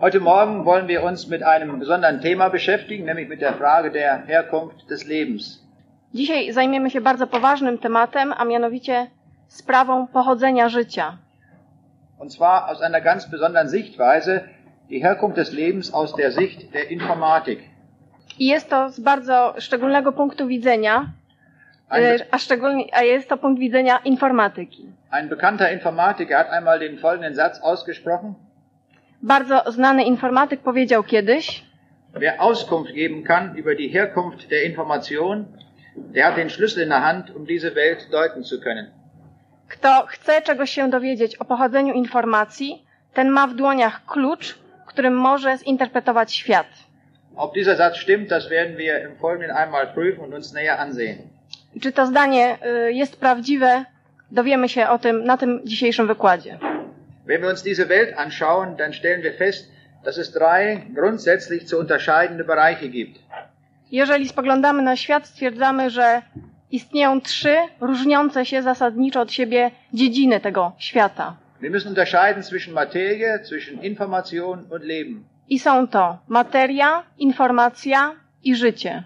Heute Morgen wollen wir uns mit einem besonderen Thema beschäftigen, nämlich mit der Frage der Herkunft des Lebens. Dzisiaj zajmiemy się bardzo poważnym tematem, a mianowicie sprawą pochodzenia życia. Und zwar aus einer ganz besonderen Sichtweise, die Herkunft des Lebens aus der Sicht der Informatik. I jest to z bardzo szczególnego punktu widzenia, e, a szczególnie, a jest to punkt widzenia informatyki. ein bekannter Informatiker hat einmal den folgenden Satz ausgesprochen. Bardzo znany informatyk powiedział kiedyś, Wer Auskunft geben kann über die Herkunft der Information, der hat den Schlüssel in der Hand, um diese Welt deuten zu können. kto chce czegoś się dowiedzieć o pochodzeniu informacji, ten ma w dłoniach klucz, którym może zinterpretować świat. Ob dieser Satz stimmt, das werden wir im Folgenden einmal prüfen und uns näher ansehen. Czy to zdanie y, jest prawdziwe, dowiemy się o tym na tym dzisiejszym wykładzie. Wenn wir uns diese Welt anschauen, dann stellen wir fest, dass es drei grundsätzlich zu unterscheidende Bereiche gibt. Jeżeli spoglądamy na świat, stwierdzamy, że istnieją trzy różniące się zasadniczo od siebie dziedziny tego świata. Wir müssen unterscheiden zwischen Materie, zwischen Information und Leben. I są to materia, informacja i życie.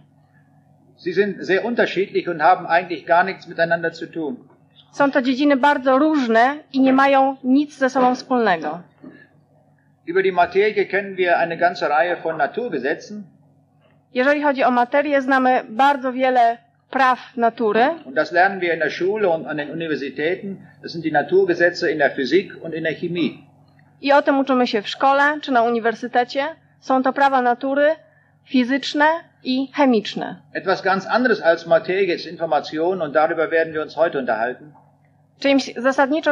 Sie sind sehr unterschiedlich und haben eigentlich gar nichts miteinander zu tun. Są to dziedziny bardzo różne i nie mają nic ze sobą wspólnego. Über die Materie kennen wir eine ganze Reihe von Naturgesetzen Jeżeli chodzi o materię, znamy bardzo wiele praw natury und das lernen wir in der Schule und an den Universitäten. Das sind die Naturgesetze in der Physik und in der Chemie. i o tym uczymy się w szkole czy na uniwersytecie. Są to prawa natury fizyczne i chemiczne. Etwas ganz anderes als Materie ist Information und darüber werden wir uns heute unterhalten. Czymś zasadniczo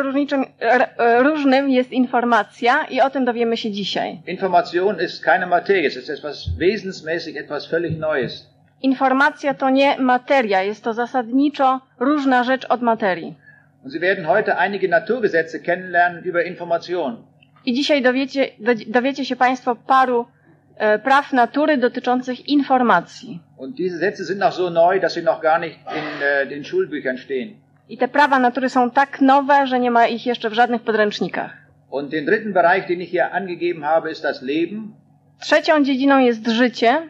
r- różnym jest informacja i o tym dowiemy się dzisiaj. Information ist keine Materie, es ist etwas wesensmäßig, etwas völlig Neues. Informacja to nie materia, jest to zasadniczo różna rzecz od materii. Und Sie werden heute einige Naturgesetze kennenlernen über Information. I dzisiaj dowiecie, do, dowiecie się Państwo paru e, praw natury dotyczących informacji. Und diese Sätze sind noch so neu, dass sie noch gar nicht in äh, den Schulbüchern stehen. I te prawa natury są tak nowe, że nie ma ich jeszcze w żadnych podręcznikach. Und den dritten Bereich, den ich hier angegeben habe, ist das Leben. Trzecią dziedziną jest życie.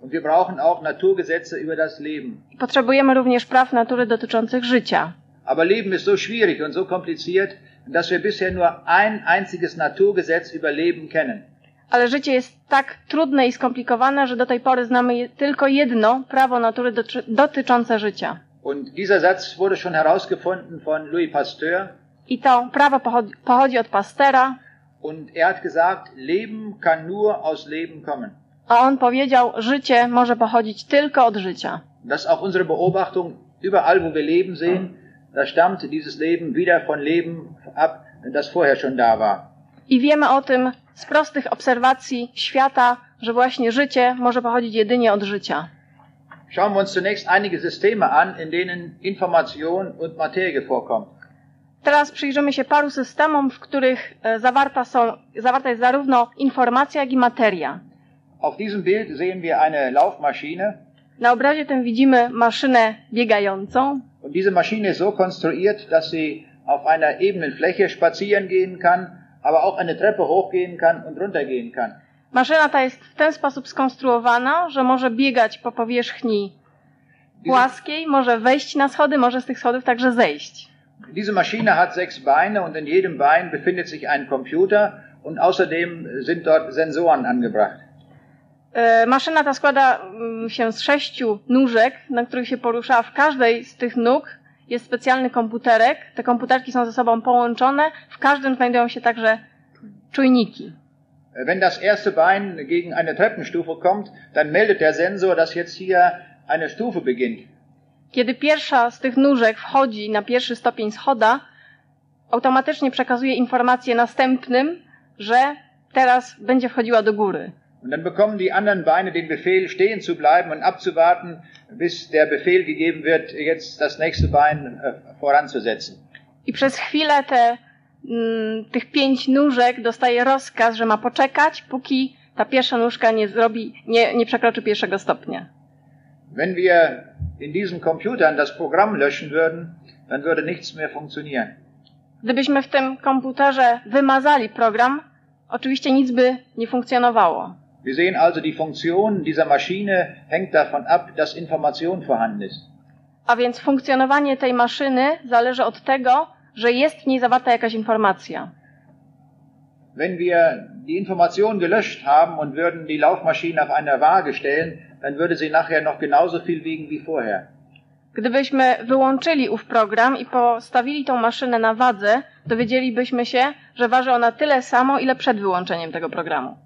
Und wir brauchen auch Naturgesetze über das Leben. Potrzebujemy również praw natury dotyczących życia. Aber Leben ist so schwierig und so kompliziert, dass wir bisher nur ein einziges Naturgesetz über Leben kennen. Ale życie jest tak trudne i skomplikowane, że do tej pory znamy tylko jedno prawo natury doty- dotyczące życia. Und dieser Satz wurde schon herausgefunden von Louis Pasteur. I to prawo pochodzi, pochodzi od Pastera, Und er hat gesagt, Leben kann nur aus Leben kommen. a on powiedział, życie może pochodzić tylko od życia. Das auch unsere Beobachtung überall, wo wir Leben sehen. Da stammt dieses Leben wieder von Leben ab, das vorher schon da war. I wiemy o tym z prostych obserwacji świata, że właśnie życie może pochodzić jedynie od życia. Schauen wir uns zunächst einige Systeme an, in denen Information und Materie vorkommt. Teraz przyjrzymy się paru systemom, w których e, zawarta, są, zawarta jest zarówno informacja, jak i materia. Auf diesem Bild sehen wir eine Laufmaschine Na obrazie tym widzimy maszynę biegającą und diese Maschine ist so konstruiert, dass sie auf einer ebenen Fläche spazieren gehen kann, aber auch eine Treppe hochgehen kann und runtergehen kann. Maszyna ta jest w ten sposób skonstruowana, że może biegać po powierzchni płaskiej, może wejść na schody, może z tych schodów także zejść. Diese Maschine hat sechs Beine und in jedem Bein befindet sich ein Computer und außerdem sind dort Sensoren angebracht. E, Maszyna ta składa mm, się z sześciu nóżek, na których się porusza. W każdej z tych nóg jest specjalny komputerek. Te komputerki są ze sobą połączone. W każdym znajdują się także czujniki. Wenn das erste Bein gegen eine Treppenstufe kommt, dann meldet der Sensor, dass jetzt hier eine Stufe beginnt. Kiedy pierwsza z tych nóżek wchodzi na pierwszy stopień schoda, automatycznie przekazuje informację następnym, że teraz będzie wchodziła do góry. Und dann bekommen die anderen Beine den Befehl, stehen zu bleiben und abzuwarten, bis der Befehl gegeben wird, jetzt das nächste Bein äh, voranzusetzen. I przez chwilę te, mm, tych pięć nóżek dostaje rozkaz, że ma poczekać, póki ta pierwsza nóżka nie zrobi, nie, nie przekroczy pierwszego stopnia. Wenn wir in diesen Computern das Programm löschen würden, dann würde nichts mehr funktionieren. Gdybyśmy w tym komputerze wymazali program, oczywiście nic by nie funkcjonowało. Wir sehen also, die Funktion dieser Maschine hängt davon ab, dass Information vorhanden ist. A więc funkcjonowanie tej maszyny zależy od tego, że jest w niej zawarta jakaś informacja. Wenn wir die Information gelöscht haben und würden die Laufmaschine auf eine Waage stellen, dann würde sie nachher noch genauso viel wiegen wie vorher. Gdybyśmy wyłączyli ów program i postawili tą maszynę na wadze, dowiedzielibyśmy się, że waży ona tyle samo, ile przed wyłączeniem tego programu.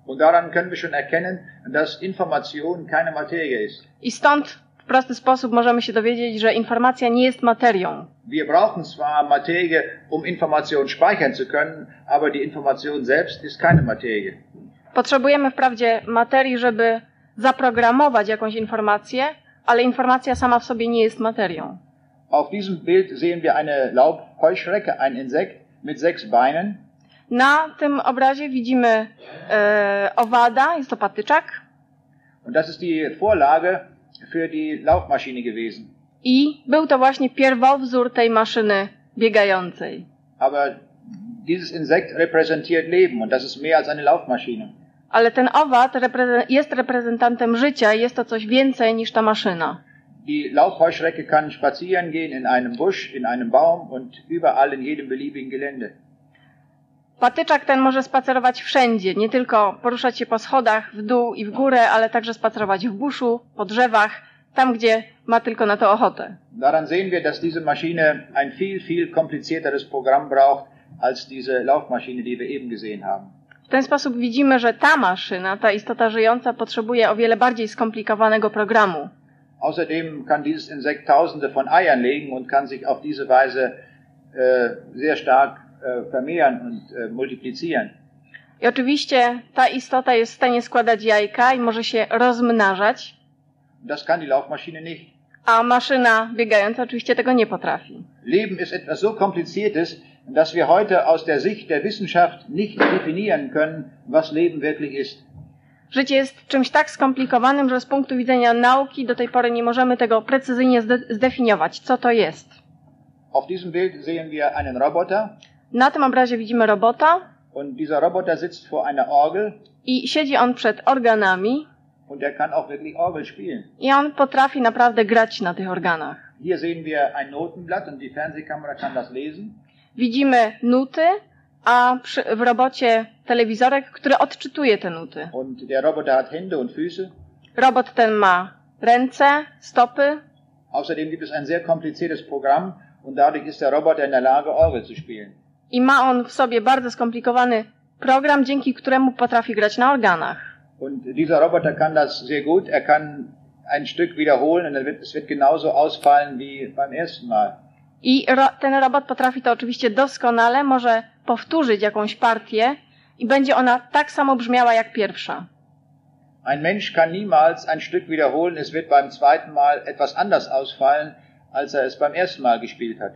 I stąd w prosty sposób możemy się dowiedzieć, że informacja nie jest materią. Wir brauchen zwar Materie, um Information speichern zu können, aber die Information selbst ist keine Materie. Potrzebujemy wprawdzie materii, żeby zaprogramować jakąś informację, ale informacja sama w sobie nie jest materią. Auf diesem Bild sehen wir eine Laubheuschrecke, ein Insekt mit sechs Beinen. Na tym obrazie widzimy e, owada, jest to patyczak, Und das ist die Vorlage für die Laufmaschine gewesen. i był to właśnie pierwowzór tej maszyny biegającej. Aber dieses Insekt repräsentiert Leben und das ist mehr als eine Laufmaschine. Ale ten owad jest reprezentantem życia i jest to coś więcej niż ta maszyna. Die Laubheuschrecke kann spazieren gehen in einem Busch, in einem Baum und überall in jedem beliebigen Gelände. Patyczak ten może spacerować wszędzie, nie tylko poruszać się po schodach w dół i w górę, ale także spacerować w buszu, po drzewach, tam gdzie ma tylko na to ochotę. Daran sehen wir, dass diese Maschine ein viel, viel komplizierteres Programm braucht als diese Laufmaschine, die wir eben gesehen haben. W ten sposób widzimy, że ta maszyna, ta istota żyjąca, potrzebuje o wiele bardziej skomplikowanego programu. Außerdem kann dieses Insekt tausende von Eiern legen und kann sich auf diese Weise äh, sehr stark äh, vermehren und äh, multiplizieren. I oczywiście ta istota jest w stanie składać jajka i może się rozmnażać, Das kann die Laufmaschine nicht. a maszyna biegająca oczywiście tego nie potrafi. Leben ist etwas so Kompliziertes, dass wir heute aus der Sicht der Wissenschaft nicht definieren können, was Leben wirklich ist. Życie jest czymś tak skomplikowanym, że z punktu widzenia nauki do tej pory nie możemy tego precyzyjnie zde- zdefiniować, co to jest. Auf diesem Bild sehen wir einen Roboter Na tym obrazie widzimy robota und dieser Roboter sitzt vor einer Orgel i siedzi on przed organami und er kann auch wirklich Orgel spielen. i on potrafi naprawdę grać na tych organach. Hier sehen wir ein Notenblatt und die Fernsehkamera kann das lesen. Widzimy nuty, a przy, w robocie telewizorek, który odczytuje te nuty. Und der Roboter hat Hände und Füße. Robot ten ma ręce, stopy Außerdem gibt es ein sehr kompliziertes Programm und dadurch ist der Roboter in der Lage, Orgel zu spielen. i ma on w sobie bardzo skomplikowany program, dzięki któremu potrafi grać na organach. Und dieser Roboter kann das sehr gut. Er kann ein Stück wiederholen und wird, es wird genauso ausfallen wie beim ersten Mal. I ro, ten robot potrafi to oczywiście doskonale, może powtórzyć jakąś partię i będzie ona tak samo brzmiała jak pierwsza. Ein Mensch kann niemals ein Stück wiederholen. Es wird beim zweiten Mal etwas anders ausfallen, als er es beim ersten Mal gespielt hat.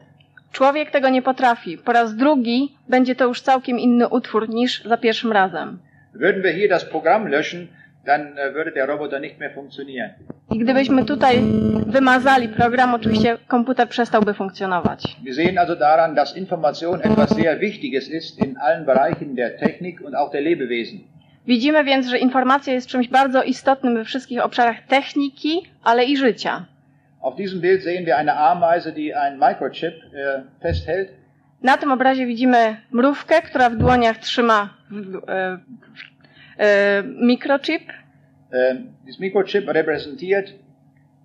Człowiek tego nie potrafi. Po raz drugi będzie to już całkiem inny utwór niż za pierwszym razem. Würden wir hier das Programm löschen, äh. I gdybyśmy tutaj wymazali program, oczywiście komputer przestałby funkcjonować. Wir sehen also daran, dass Information etwas sehr Wichtiges ist in allen Bereichen der Technik und auch der Lebewesen. Widzimy więc, że informacja jest czymś bardzo istotnym we wszystkich obszarach techniki, ale i życia. Auf diesem Bild sehen wir eine Ameise, die einen Microchip äh, festhält. Na tym obrazie widzimy mrówkę, która w dłoniach trzyma w, e, e, mikrochip. Äh, dieses Mikrochip repräsentiert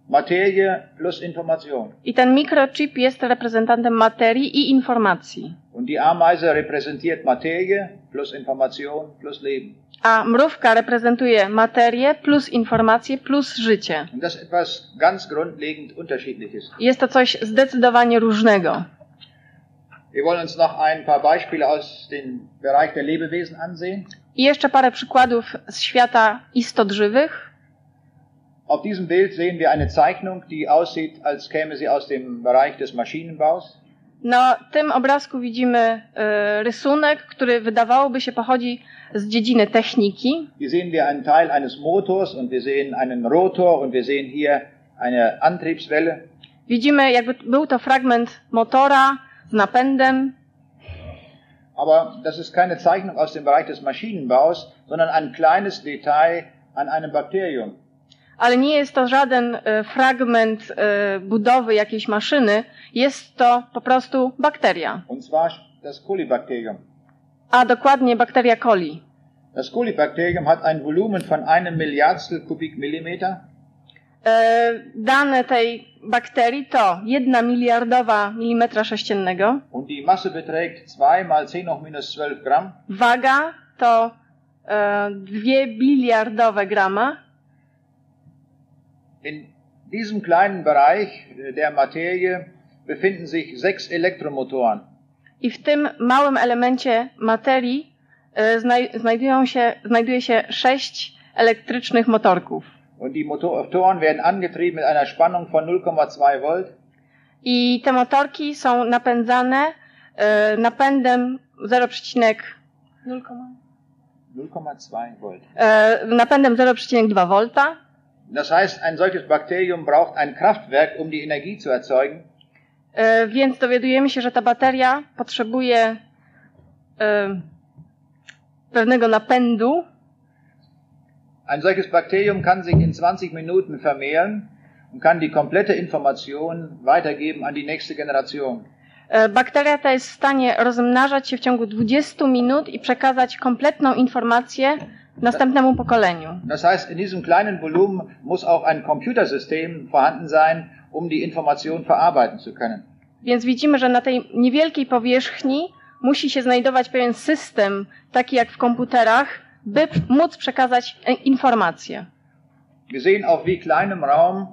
Materie plus Information. I ten mikrochip jest reprezentantem materii i informacji. Und die Ameise repräsentiert Materie plus Information plus Leben. A mrówka reprezentuje materię plus informacje plus życie. Und das ist etwas ganz grundlegend Unterschiedliches. Jest to coś zdecydowanie różnego. Wir wollen uns noch ein paar Beispiele aus dem Bereich der Lebewesen ansehen. I jeszcze parę przykładów z świata istot żywych. Auf diesem Bild sehen wir eine Zeichnung, die aussieht, als käme sie aus dem Bereich des Maschinenbaus. Na tym obrazku widzimy e, rysunek, który wydawałoby się pochodzi z dziedziny techniki. Hier sehen wir einen Teil eines Motors und wir sehen einen Rotor und wir sehen hier eine Antriebswelle. Widzimy, jakby był to fragment motora z napędem. Aber das ist keine Zeichnung aus dem Bereich des Maschinenbaus, sondern ein kleines Detail an einem Bakterium. Ale nie jest to żaden e, fragment e, budowy jakiejś maszyny, jest to po prostu bakteria, Und zwar das Kolibakterium. a dokładnie bakteria coli. Das Kolibakterium hat ein Volumen von einem Milliardstel Kubikmillimeter Dane tej bakterii to jedna miliardowa milimetra sześciennego, und die Masse beträgt 2 mal 10 hoch minus 12 Gramm. waga to e, dwie biliardowe grama, In diesem kleinen Bereich äh, der Materie befinden sich sechs Elektromotoren. i w tym małym elemencie materii e, znaj- znajdują się, znajduje się sześć elektrycznych motorków. Und die Motoren werden angetrieben mit einer Spannung von 0,2 Volt I te motorki są napędzane e, napędem 0,0 0,2 Volt. e, napędem 0,2 V. Das heißt, ein solches Bakterium braucht ein Kraftwerk, um die Energie zu erzeugen. E, więc dowiadujemy się, że ta bateria potrzebuje e, pewnego napędu. Ein solches Bakterium kann sich in 20 Minuten vermehren und kann die komplette Information weitergeben an die nächste Generation. E, bakteria ta jest w stanie rozmnażać się w ciągu 20 minut i przekazać kompletną informację następnemu pokoleniu. Das heißt, in diesem kleinen Volumen muss auch ein Computersystem vorhanden sein, um die Information verarbeiten zu können. Więc widzimy, że na tej niewielkiej powierzchni musi się znajdować pewien system, taki jak w komputerach, by móc przekazać e, informacje. Wir sehen auf wie kleinem Raum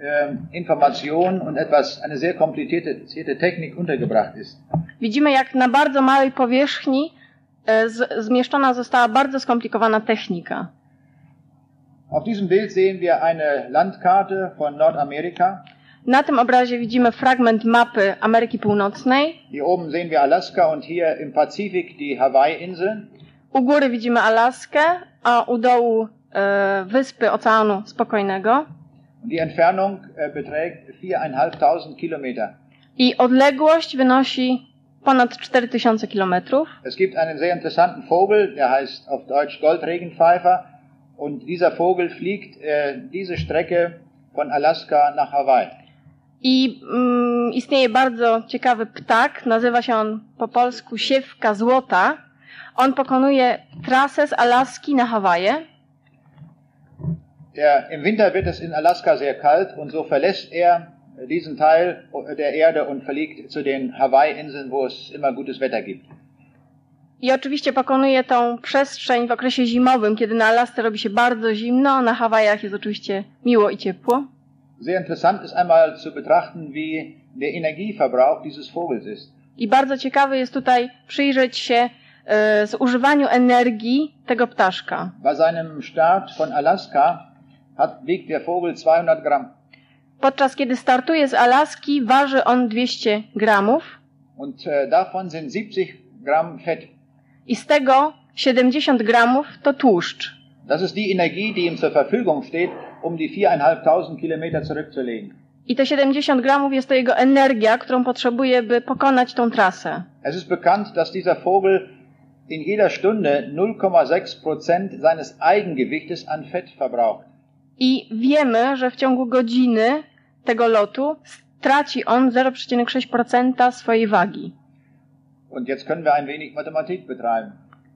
ähm, Information und etwas, eine sehr komplizierte Technik untergebracht ist. Widzimy, jak na bardzo małej powierzchni e, z, zmieszczona została bardzo skomplikowana technika. Auf diesem Bild sehen wir eine Landkarte von Nordamerika. Na tym obrazie widzimy fragment mapy Ameryki Północnej. Hier oben sehen wir Alaska und hier im Pazifik die Hawaii-Inseln. U góry widzimy Alaskę, a u dołu e, wyspy Oceanu Spokojnego. Die Entfernung äh, beträgt 4.500 Kilometer. I odległość wynosi ponad 4000 kilometrów. Es gibt einen sehr interessanten Vogel, der heißt auf Deutsch Goldregenpfeifer. Und dieser Vogel fliegt äh, diese Strecke von Alaska nach Hawaii. I mm, istnieje bardzo ciekawy ptak, nazywa się on po polsku siewka złota. On pokonuje trasę z Alaski na Hawaje. Der, Im Winter wird es in Alaska sehr kalt und so verlässt er diesen Teil der Erde und fliegt zu den Hawaii-Inseln, wo es immer gutes Wetter gibt. I oczywiście pokonuje tą przestrzeń w okresie zimowym, kiedy na Alasce robi się bardzo zimno, a na Hawajach jest oczywiście miło i ciepło. Sehr interessant ist einmal zu betrachten, wie der Energieverbrauch dieses Vogels ist. I bardzo ciekawe jest tutaj przyjrzeć się zużywaniu energii tego ptaszka. Bei seinem Start von Alaska hat, wiegt der Vogel 200 Gramm. Podczas kiedy startuje z Alaski, waży on 200 gramów Und äh, davon sind 70 Gramm Fett. i z tego 70 gramów to tłuszcz. Das ist die Energie, die ihm zur Verfügung steht, um die 4.500 Kilometer zurückzulegen. I te 70 gramów jest to jego energia, którą potrzebuje, by pokonać tą trasę. Es ist bekannt, dass dieser Vogel in jeder Stunde 0,6 Prozent seines Eigengewichtes an Fett verbraucht. I wiemy, że w ciągu godziny tego lotu straci on 0,6% swojej wagi. Und jetzt können wir ein wenig Mathematik betreiben.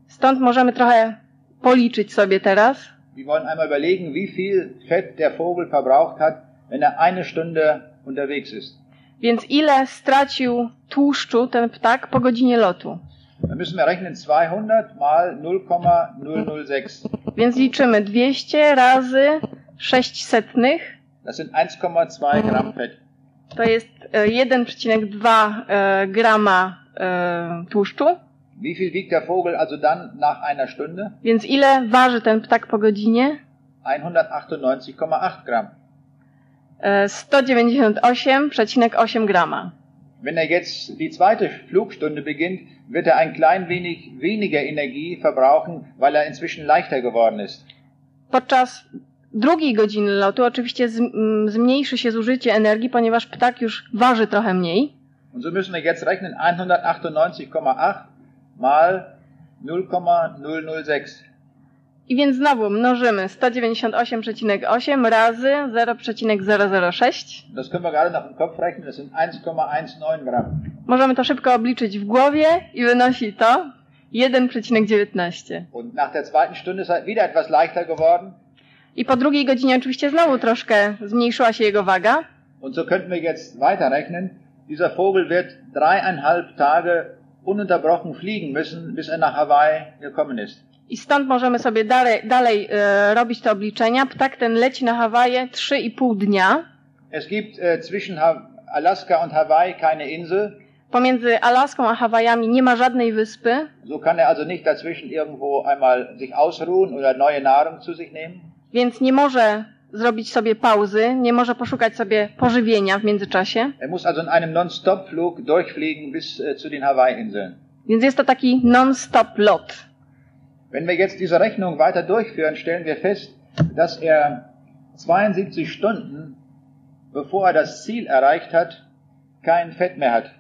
Stąd możemy trochę policzyć sobie teraz. Wir wollen einmal überlegen, wie viel Fett der Vogel verbraucht hat, wenn er eine Stunde unterwegs ist. Więc ile stracił tłuszczu ten ptak po godzinie lotu? Dann müssen wir rechnen 200 mal 0,006. Więc liczymy 200 razy 6 setnych. Das sind 1,2 Gramm Fett. To jest e, 1,2 e, grama e, tłuszczu. Wie viel wiegt der Vogel also dann nach einer Stunde? Więc ile waży ten ptak po godzinie? 198,8 Gramm. E, 198,8 grama. Wenn er jetzt die zweite Flugstunde beginnt, wird er ein klein wenig weniger Energie verbrauchen, weil er inzwischen leichter geworden ist. Podczas drugiej godziny lotu oczywiście zmniejszy się zużycie energii, ponieważ ptak już waży trochę mniej. Und so müssen wir jetzt rechnen 198,8 mal 0,006. I więc znowu mnożymy 198,8 razy 0,006. Das können wir gerade noch im Kopf rechnen, das sind 1,19 Gramm. Możemy to szybko obliczyć w głowie i wynosi to 1,19. Und nach der zweiten Stunde ist er wieder etwas leichter geworden. I po drugiej godzinie oczywiście znowu troszkę zmniejszyła się jego waga. Und so könnten wir jetzt weiterrechnen. Dieser Vogel wird dreieinhalb Tage ununterbrochen fliegen müssen, bis er nach Hawaii gekommen ist. I stąd możemy sobie dalej, dalej e, robić te obliczenia. Ptak ten leci na Hawaje 3,5 dnia. Es gibt äh, zwischen ha Alaska und Hawaii keine Insel. Pomiędzy Alaską a Hawajami nie ma żadnej wyspy, So kann er also nicht dazwischen irgendwo einmal sich ausruhen oder neue Nahrung zu sich nehmen. więc nie może zrobić sobie pauzy, nie może poszukać sobie pożywienia w międzyczasie. Er muss also in einem Non-Stop-Flug durchfliegen bis äh, zu den Hawaii-Inseln. Więc jest to taki non-stop lot. Wenn wir jetzt diese Rechnung weiter durchführen, stellen wir fest, dass er 72 Stunden, bevor er das Ziel erreicht hat, kein Fett mehr hat.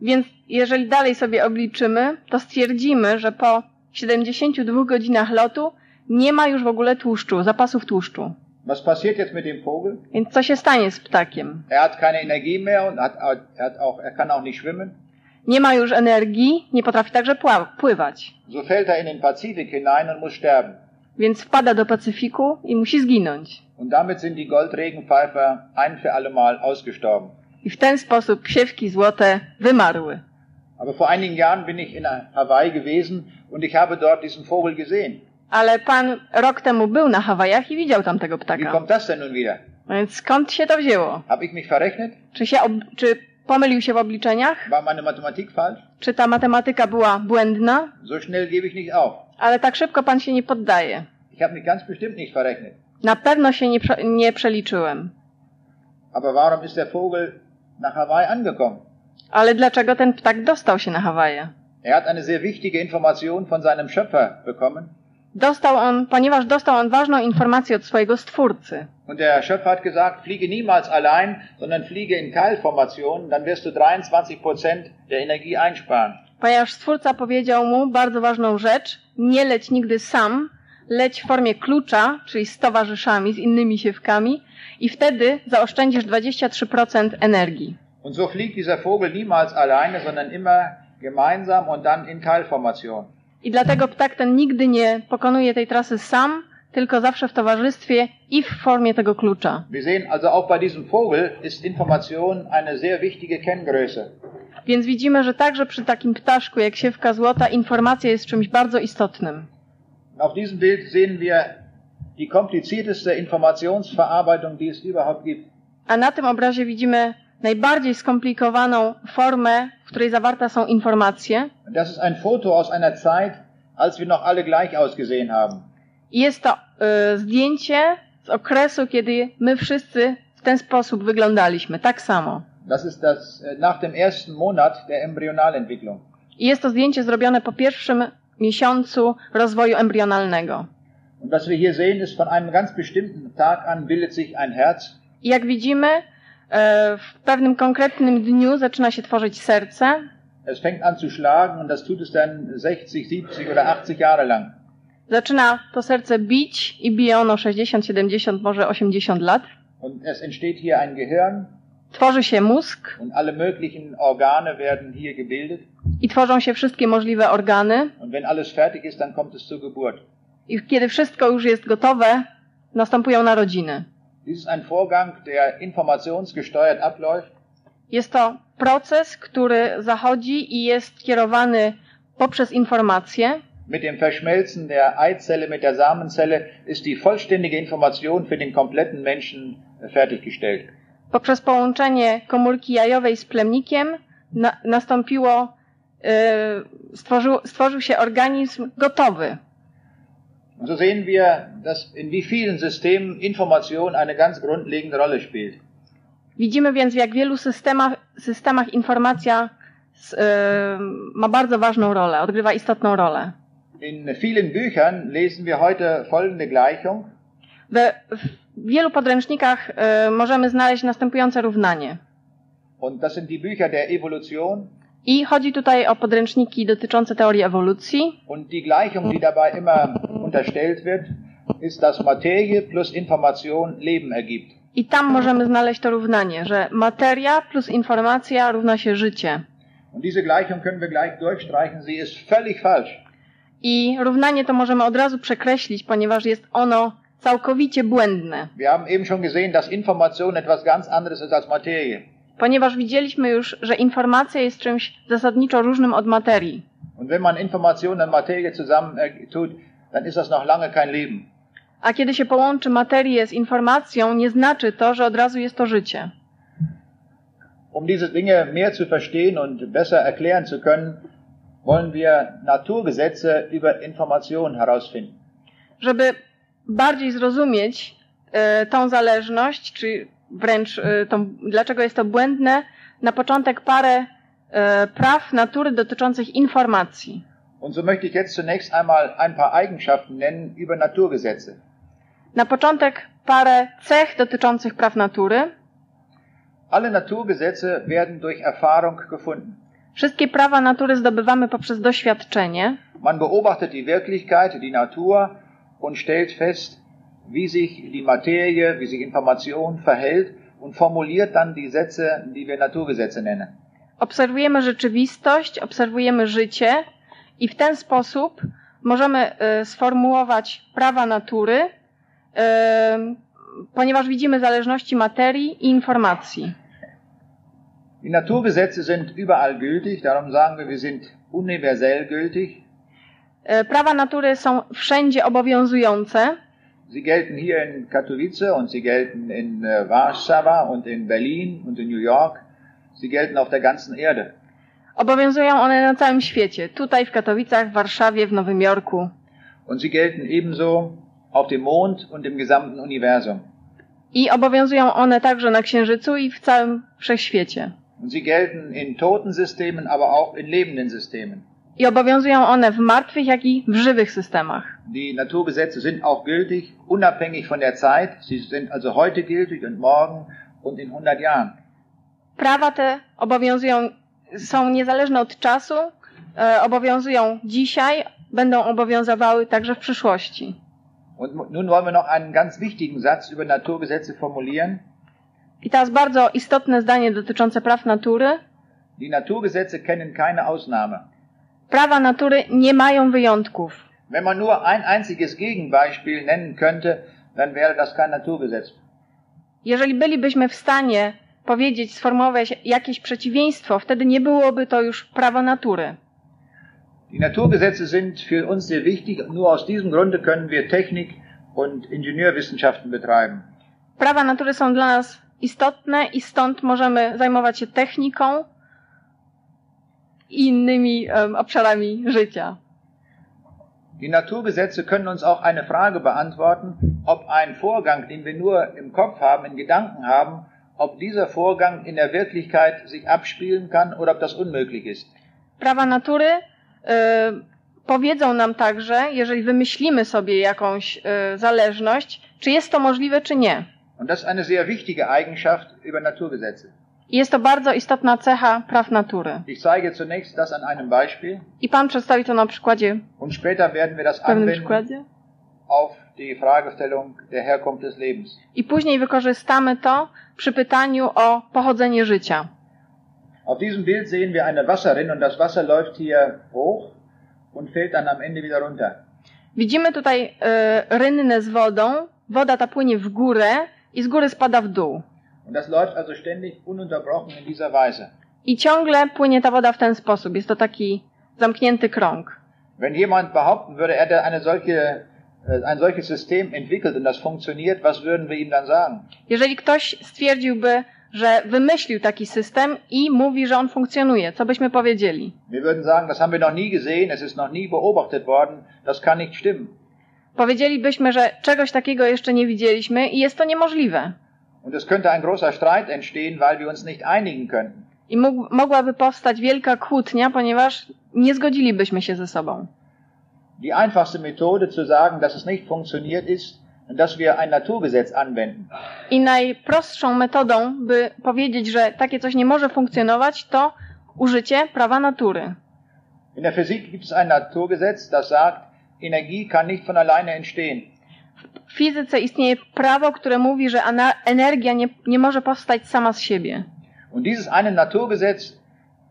Więc jeżeli dalej sobie obliczymy, to stwierdzimy, że po 72 godzinach lotu nie ma już w ogóle tłuszczu, zapasów tłuszczu. Was passiert jetzt mit dem Vogel? Więc co się stanie z ptakiem? Er hat keine Energie mehr und hat, er, hat auch, er kann auch nicht schwimmen. Nie ma już energii, nie potrafi także pływać. So fällt er in den Pazifik hinein und muss sterben. Więc wpada do Pacyfiku i musi zginąć. Und damit sind die Goldregenpfeifer ein für allemal ausgestorben. I w ten sposób ksiewki złote wymarły. Aber vor einigen Jahren bin ich in Hawaii gewesen und ich habe dort diesen Vogel gesehen. Ale pan rok temu był na Hawajach i widział tam tego Wie ptaka. kommt das denn nun wieder? No Więc skąd się to wzięło? Habe ich mich verrechnet? Czy, się ob- czy pomylił się w obliczeniach? War meine Mathematik falsch? Czy ta matematyka była błędna? So schnell gebe ich nicht auf. Ale tak szybko pan się nie poddaje. Ich habe mich ganz bestimmt nicht verrechnet. Na pewno się nie, nie przeliczyłem. Aber warum ist der Vogel nach Hawaii angekommen? Ale dlaczego ten ptak dostał się na Hawaje? Er hat eine sehr wichtige Information von seinem Schöpfer bekommen. Dostał on, ponieważ dostał on ważną informację od swojego stwórcy. Und der Schöpfer hat gesagt, fliege niemals allein, sondern fliege in Keilformationen, dann wirst du 23% der Energie einsparen. Ponieważ stwórca powiedział mu bardzo ważną rzecz, nie leć nigdy sam, leć w formie klucza, czyli z towarzyszami, z innymi siewkami i wtedy zaoszczędzisz 23% energii. Und so fliegt dieser Vogel niemals alleine, sondern immer gemeinsam und dann in Keilformation. I dlatego ptak ten nigdy nie pokonuje tej trasy sam, tylko zawsze w towarzystwie i w formie tego klucza. Więc widzimy, że także przy takim ptaszku jak siewka złota informacja jest czymś bardzo istotnym. Auf diesem Bild sehen wir die komplizierteste Informationsverarbeitung, die es überhaupt gibt. A na tym obrazie widzimy najbardziej skomplikowaną formę, w której zawarte są informacje. Das ist ein Foto aus einer Zeit, als wir noch alle gleich ausgesehen haben. Jest to y, zdjęcie z okresu, kiedy my wszyscy w ten sposób wyglądaliśmy, tak samo. Das ist das äh, nach dem ersten Monat der Embryonalentwicklung. I jest to zdjęcie zrobione po pierwszym miesiącu rozwoju embrionalnego. Und was wir hier sehen, ist von einem ganz bestimmten Tag an bildet sich ein Herz. I jak widzimy, e, w pewnym konkretnym dniu zaczyna się tworzyć serce Es fängt an zu schlagen und das tut es dann 60, 70 oder 80 Jahre lang. Zaczyna to serce bić i bije ono 60, 70, może 80 lat. Und es entsteht hier ein Gehirn Tworzy się mózg und alle möglichen Organe werden hier gebildet. i tworzą się wszystkie możliwe organy. Und wenn alles fertig ist, dann kommt es zur Geburt. I kiedy wszystko już jest gotowe, następują narodziny. Dies ist ein Vorgang, der informationsgesteuert abläuft. Jest to proces, który zachodzi i jest kierowany poprzez informacje. Mit dem Verschmelzen der Eizelle mit der Samenzelle ist die vollständige Information für den kompletten Menschen fertiggestellt. Poprzez połączenie komórki jajowej z plemnikiem na, nastąpiło, yy, stworzył, stworzył się organizm gotowy. Und so sehen wir, dass in wie vielen Systemen Information eine ganz grundlegende Rolle spielt. Widzimy więc, w jak wielu systemach, systemach informacja s- yy, ma bardzo ważną rolę, odgrywa istotną rolę. In vielen Büchern lesen wir heute folgende Gleichung. We, w wielu podręcznikach yy, możemy znaleźć następujące równanie. Und das sind die Bücher der Evolution. I chodzi tutaj o podręczniki dotyczące teorii ewolucji. Und die Gleichung, die dabei immer unterstellt wird, ist, dass Materie plus Information Leben ergibt. I tam możemy znaleźć to równanie, że materia plus informacja równa się życie. Und diese Gleichung können wir gleich durchstreichen. Sie ist völlig falsch. I równanie to możemy od razu przekreślić, ponieważ jest ono całkowicie błędne. Wir haben eben schon gesehen, dass Information etwas ganz anderes ist als Materie. Ponieważ widzieliśmy już, że informacja jest czymś zasadniczo różnym od materii. Und wenn man Information und Materie zusammentut, dann ist das noch lange kein Leben. A kiedy się połączy materię z informacją, nie znaczy to, że od razu jest to życie. Um diese Dinge mehr zu verstehen und besser erklären zu können, wollen wir Naturgesetze über Information herausfinden. Żeby bardziej zrozumieć e, tą zależność, czy wręcz e, tą, dlaczego jest to błędne, na początek parę e, praw natury dotyczących informacji. Und so möchte ich jetzt zunächst einmal ein paar Eigenschaften nennen über Naturgesetze. Na początek parę cech dotyczących praw natury. Alle Naturgesetze werden durch Erfahrung gefunden. Wszystkie prawa natury zdobywamy poprzez doświadczenie. Man beobachtet die Wirklichkeit, die Natur und stellt fest, wie sich die Materie, wie sich Information verhält und formuliert dann die Sätze, die wir Naturgesetze nennen. Obserwujemy rzeczywistość, obserwujemy życie i w ten sposób możemy y, sformułować prawa natury, y, ponieważ widzimy zależności materii i informacji. Die Naturgesetze sind überall gültig, darum sagen wir, wir sind universell gültig. Y, prawa natury są wszędzie obowiązujące. Sie gelten hier in Katowice und sie gelten in äh, Warschau und in Berlin und in New York. Sie gelten auf der ganzen Erde. Obowiązują one na całym świecie. Tutaj w Katowicach, w Warszawie, w Nowym Jorku. Und sie gelten ebenso auf dem Mond und im gesamten Universum. I obowiązują one także na Księżycu i w całym wszechświecie. Und sie gelten in toten Systemen, aber auch in lebenden Systemen. I obowiązują one w martwych, jak i w żywych systemach. Die Naturgesetze sind auch gültig, unabhängig von der Zeit. Sie sind also heute gültig und morgen und in 100 Jahren. Prawa te obowiązują, są niezależne od czasu, e, obowiązują dzisiaj, będą obowiązywały także w przyszłości. Und nun wollen wir noch einen ganz wichtigen Satz über Naturgesetze formulieren. I teraz bardzo istotne zdanie dotyczące praw natury. Die Naturgesetze kennen keine Ausnahme. Prawa natury nie mają wyjątków. Wenn man nur ein einziges Gegenbeispiel nennen könnte, dann wäre das kein Naturgesetz. Jeżeli bylibyśmy w stanie powiedzieć, sformułować jakieś przeciwieństwo, wtedy nie byłoby to już prawo natury. Die Naturgesetze sind für uns sehr wichtig. Nur aus diesem Grunde können wir Technik und Ingenieurwissenschaften betreiben. Prawa natury są dla nas istotne i stąd możemy zajmować się techniką i innymi um, obszarami życia. Die Naturgesetze können uns auch eine Frage beantworten, ob ein Vorgang, den wir nur im Kopf haben, in Gedanken haben, ob dieser Vorgang in der Wirklichkeit sich abspielen kann oder ob das unmöglich ist. Prawa natury y, powiedzą nam także, jeżeli wymyślimy sobie jakąś y, zależność, czy jest to możliwe, czy nie. Und das ist eine sehr wichtige Eigenschaft über Naturgesetze. I jest to bardzo istotna cecha praw natury. I Pan przedstawi to na przykładzie, und später werden wir das pewnym przykładzie. auf die Fragestellung der Herkunft des Lebens. I później wykorzystamy to przy pytaniu o pochodzenie życia. Auf diesem Bild sehen wir eine Wasserrinne und das Wasser läuft hier hoch und fällt dann am Ende wieder runter. Widzimy tutaj y, rynnę z wodą. Woda ta płynie w górę i z góry spada w dół. Und das läuft also ständig ununterbrochen in dieser Weise. I ciągle płynie ta woda w ten sposób. Jest to taki zamknięty krąg. Wenn jemand behaupten würde, er hätte eine solche, äh, ein solches System entwickelt und das funktioniert, was würden wir ihm dann sagen? Jeżeli ktoś stwierdziłby, że wymyślił taki system i mówi, że on funkcjonuje, co byśmy powiedzieli? Wir würden sagen, das haben wir noch nie gesehen, es ist noch nie beobachtet worden, das kann nicht stimmen. Powiedzielibyśmy, że czegoś takiego jeszcze nie widzieliśmy i jest to niemożliwe. Und es könnte ein großer Streit entstehen, weil wir uns nicht einigen könnten. I mógł, mogłaby powstać wielka kłótnia, ponieważ nie zgodzilibyśmy się ze sobą. Die einfachste Methode zu sagen, dass es nicht funktioniert ist, dass wir ein Naturgesetz anwenden. I najprostszą metodą, by powiedzieć, że takie coś nie może funkcjonować, to użycie prawa natury. In der Physik gibt es ein Naturgesetz, das sagt, Energie kann nicht von alleine entstehen. W fizyce istnieje prawo, które mówi, że energia nie, nie może powstać sama z siebie. Und dieses eine Naturgesetz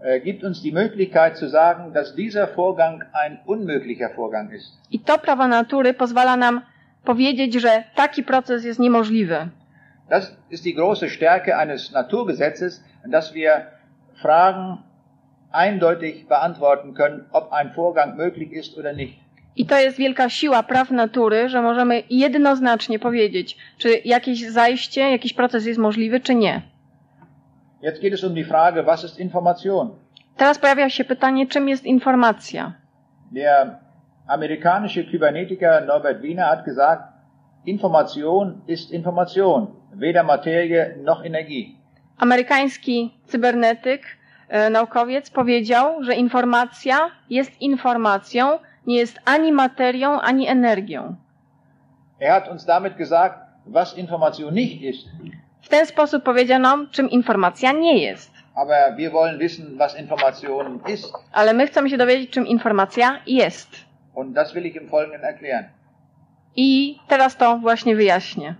äh, gibt uns die Möglichkeit zu sagen, dass dieser Vorgang ein unmöglicher Vorgang ist. I to prawo natury pozwala nam powiedzieć, że taki proces jest niemożliwy. Das ist die große Stärke eines Naturgesetzes, dass wir Fragen eindeutig beantworten können, ob ein Vorgang möglich ist oder nicht. I to jest wielka siła praw natury, że możemy jednoznacznie powiedzieć, czy jakieś zajście, jakiś proces jest możliwy, czy nie. Jetzt geht es um die Frage, was ist Information? Teraz pojawia się pytanie, czym jest informacja. Der amerikanische Kybernetiker Norbert Wiener hat gesagt, Information ist Information, weder Materie noch Energie. Amerykański cybernetyk, e, naukowiec powiedział, że informacja jest informacją, nie jest ani materią, ani energią. Er hat uns damit gesagt, was Information nicht ist. W ten sposób powiedział nam, czym informacja nie jest. Aber wir wollen wissen, was Information ist. Ale my chcemy się dowiedzieć, czym informacja jest. Und das will ich im Folgenden erklären. I teraz to właśnie wyjaśnię.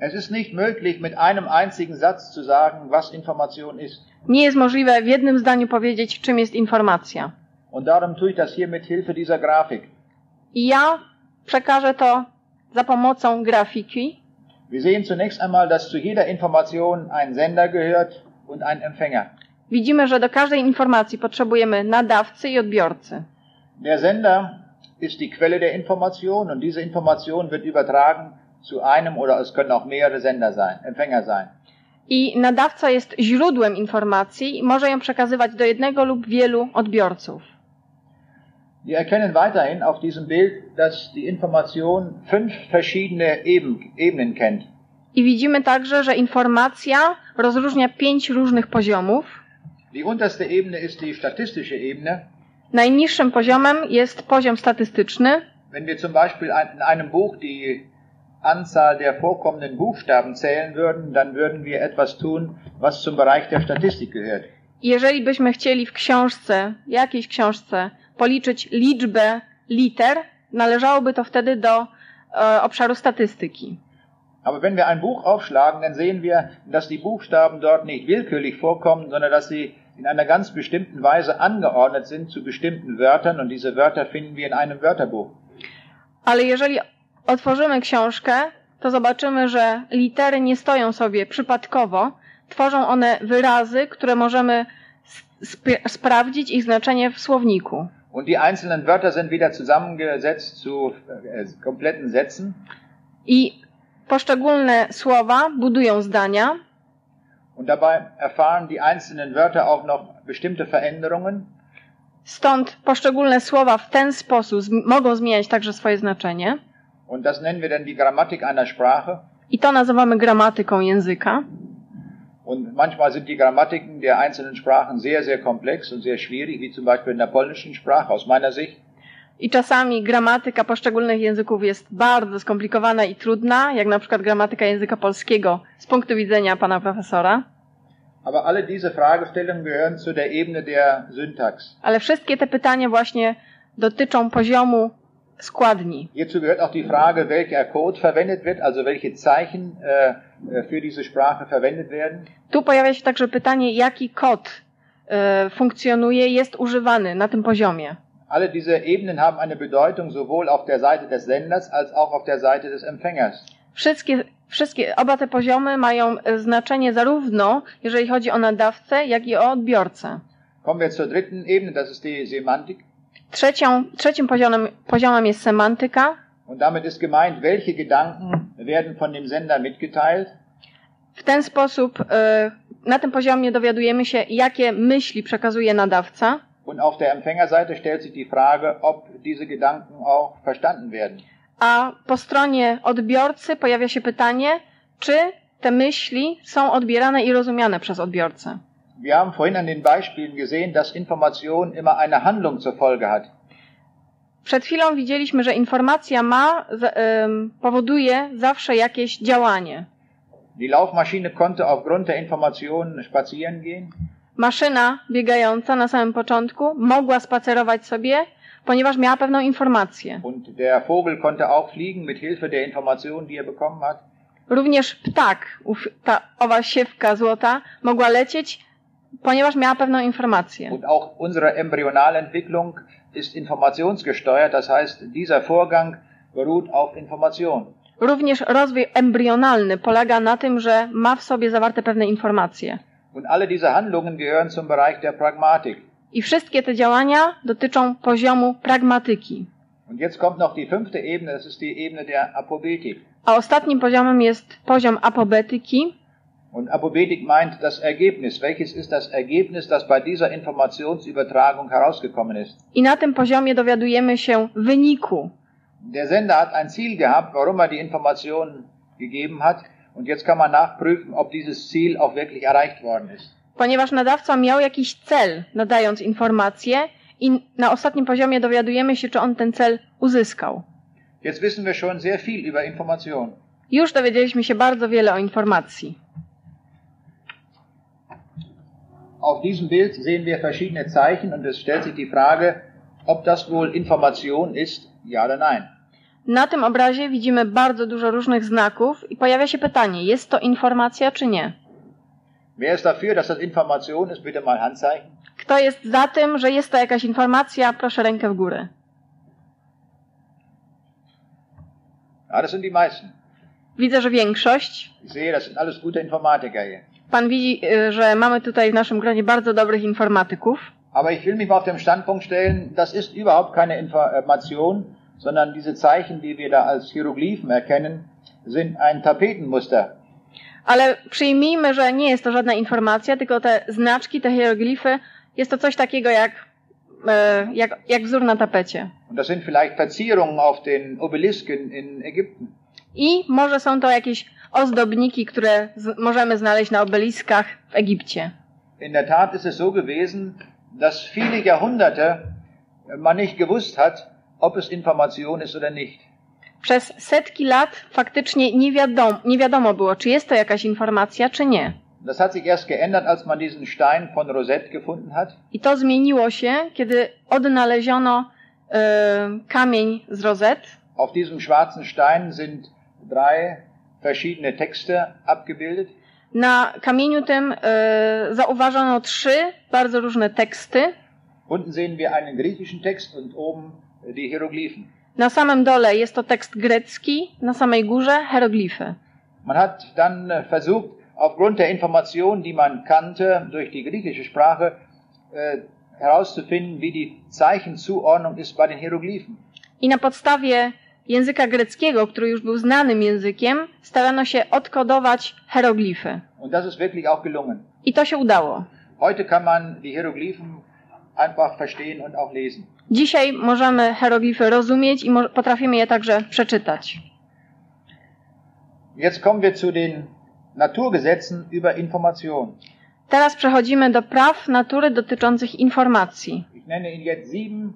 Es ist nicht möglich, mit einem einzigen Satz zu sagen, was Information ist. Nie jest możliwe w jednym zdaniu powiedzieć, czym jest informacja. Und darum tue ich das hier mit Hilfe dieser Grafik. I ja przekażę to za pomocą grafiki. Wir sehen zunächst einmal, dass zu jeder Information ein Sender gehört und ein Empfänger. Widzimy, że do każdej informacji potrzebujemy nadawcy i odbiorcy. Der Sender ist die Quelle der Information und diese Information wird übertragen zu einem oder es können auch mehrere Sender sein, Empfänger sein. I nadawca jest źródłem informacji i może ją przekazywać do jednego lub wielu odbiorców. Wir erkennen weiterhin auf diesem Bild, dass die Information fünf verschiedene Eben, Ebenen kennt. I widzimy także, że informacja rozróżnia pięć różnych poziomów. Die unterste Ebene ist die statistische Ebene. Najniższym poziomem jest poziom statystyczny. Wenn wir zum Beispiel in einem Buch die Anzahl der vorkommenden Buchstaben zählen würden, dann würden wir etwas tun, was zum Bereich der Statistik gehört. Jeżeli byśmy chcieli w książce, jakiejś książce, policzyć liczbę liter, należałoby to wtedy do e, obszaru statystyki. Aber wenn wir ein Buch aufschlagen, dann sehen wir, dass die Buchstaben dort nicht willkürlich vorkommen, sondern dass sie in einer ganz bestimmten Weise angeordnet sind zu bestimmten Wörtern und diese Wörter finden wir in einem Wörterbuch. Ale jeżeli otworzymy książkę, to zobaczymy, że litery nie stoją sobie przypadkowo. Tworzą one wyrazy, które możemy sp- sprawdzić ich znaczenie w słowniku. Und die einzelnen Wörter sind wieder zusammengesetzt zu äh, kompletten Sätzen. I poszczególne słowa budują zdania, Und dabei erfahren die einzelnen Wörter auch noch bestimmte Veränderungen. stąd poszczególne słowa w ten sposób mogą zmieniać także swoje znaczenie. Und das nennen wir dann die Grammatik einer Sprache. I to nazywamy gramatyką języka. Und manchmal sind die Grammatiken der einzelnen Sprachen sehr, sehr komplex und sehr schwierig, wie zum Beispiel in der polnischen Sprache aus meiner Sicht. I czasami gramatyka poszczególnych języków jest bardzo skomplikowana i trudna, jak na przykład gramatyka języka polskiego z punktu widzenia pana profesora. Aber alle diese Fragestellungen gehören zu der Ebene der Syntax. Ale wszystkie te pytania właśnie dotyczą poziomu składni. Hierzu gehört auch die Frage, welcher Code verwendet wird, also welche Zeichen äh, äh, für diese Sprache verwendet werden. Tu pojawia się także pytanie, jaki kod e, funkcjonuje, jest używany na tym poziomie. Alle diese Ebenen haben eine Bedeutung sowohl auf der Seite des Senders als auch auf der Seite des Empfängers. Wszystkie, wszystkie, oba te poziomy mają e, znaczenie zarówno, jeżeli chodzi o nadawcę, jak i o odbiorcę. Kommen wir zur dritten Ebene, das ist die Semantik. Trzecią, trzecim poziomem, poziomem jest semantyka. Und damit ist gemeint, welche Gedanken werden von dem Sender mitgeteilt W ten sposób e, na tym poziomie dowiadujemy się, jakie myśli przekazuje nadawca, und auf der Empfängerseite stellt sich die Frage, ob diese Gedanken auch verstanden werden. a po stronie odbiorcy pojawia się pytanie, czy te myśli są odbierane i rozumiane przez odbiorcę. Wir haben vorhin an den Beispielen gesehen, dass Information immer eine Handlung zur Folge hat. Przed chwilą widzieliśmy, że informacja ma, powoduje zawsze jakieś działanie. Die Laufmaschine konnte aufgrund der Informationen spazieren gehen. maszyna biegająca na samym początku mogła spacerować sobie, ponieważ miała pewną informację. Und der Vogel konnte auch fliegen mit Hilfe der Informationen, die er bekommen hat. Również ptak, ta owa siewka złota, mogła lecieć, ponieważ miała pewną informację. Und auch unsere embryonale Entwicklung ist informationsgesteuert. Das heißt, dieser Vorgang beruht auf Information. Również rozwój embrionalny polega na tym, że ma w sobie zawarte pewne informacje. Und alle diese Handlungen gehören zum Bereich der Pragmatik. I wszystkie te działania dotyczą poziomu pragmatyki. Und jetzt kommt noch die fünfte Ebene, das ist die Ebene der Apobetik. A ostatnim poziomem jest poziom apobetyki. Und Apobetik meint das Ergebnis. Welches ist das Ergebnis, das bei dieser Informationsübertragung herausgekommen ist? I na tym poziomie dowiadujemy się wyniku. Der Sender hat ein Ziel gehabt, warum er die Informationen gegeben hat. Und jetzt kann man nachprüfen, ob dieses Ziel auch wirklich erreicht worden ist. Ponieważ nadawca miał jakiś cel, nadając informacje, i na ostatnim poziomie dowiadujemy się, czy on ten cel uzyskał. Jetzt wissen wir schon sehr viel über Information. Już dowiedzieliśmy się bardzo wiele o informacji. Auf diesem Bild sehen wir verschiedene Zeichen und es stellt sich die Frage, ob das wohl Information ist, ja oder nein. Na tym obrazie widzimy bardzo dużo różnych znaków i pojawia się pytanie, jest to informacja czy nie? Wer ist dafür, dass das Information ist? Bitte mal Handzeichen. Kto jest za tym, że jest to jakaś informacja? Proszę rękę w górę. Ja, das sind die meisten. Widzę, że większość. Ich sehe, das sind alles gute Informatiker hier. Pan widzi, y, że mamy tutaj w naszym gronie bardzo dobrych informatyków. Aber ich will mich auf den Standpunkt stellen, das ist überhaupt keine Information, sondern diese Zeichen, die wir da als Hieroglyphen erkennen, sind ein Tapetenmuster. Ale przyjmijmy, że nie jest to żadna informacja, tylko te znaczki, te hieroglify, jest to coś takiego jak, e, jak, jak wzór na tapecie. Und das sind vielleicht Verzierungen auf den Obelisken in Ägypten. I może są to jakieś ozdobniki, które z, możemy znaleźć na obeliskach w Egipcie. In der Tat ist es so gewesen, dass viele Jahrhunderte man nicht gewusst hat, ob es Information ist oder nicht. Przez setki lat faktycznie nie wiadomo, nie wiadomo było, czy jest to jakaś informacja, czy nie. Das hat sich erst geändert, als man diesen Stein von Rosette gefunden hat. I to zmieniło się, kiedy odnaleziono e, kamień z rozet. Auf diesem schwarzen Stein sind drei verschiedene Texte abgebildet. Na kamieniu tym e, zauważono trzy bardzo różne teksty. Unten sehen wir einen griechischen Text und oben die Hieroglyphen. Na samym dole jest to tekst grecki, na samej górze hieroglify. Man hat dann versucht, aufgrund der Informationen, die man kannte durch die griechische Sprache, äh, herauszufinden, wie die Zeichenzuordnung ist bei den Hieroglyphen. I na podstawie języka greckiego, który już był znanym językiem, starano się odkodować hieroglify. I to się udało. Heute kann man die Hieroglyphen einfach verstehen und auch lesen. Dzisiaj możemy hieroglify rozumieć i potrafimy je także przeczytać. Jetzt kommen wir zu den Naturgesetzen über Information. Teraz przechodzimy do praw natury dotyczących informacji. Ich nenne Ihnen jetzt sieben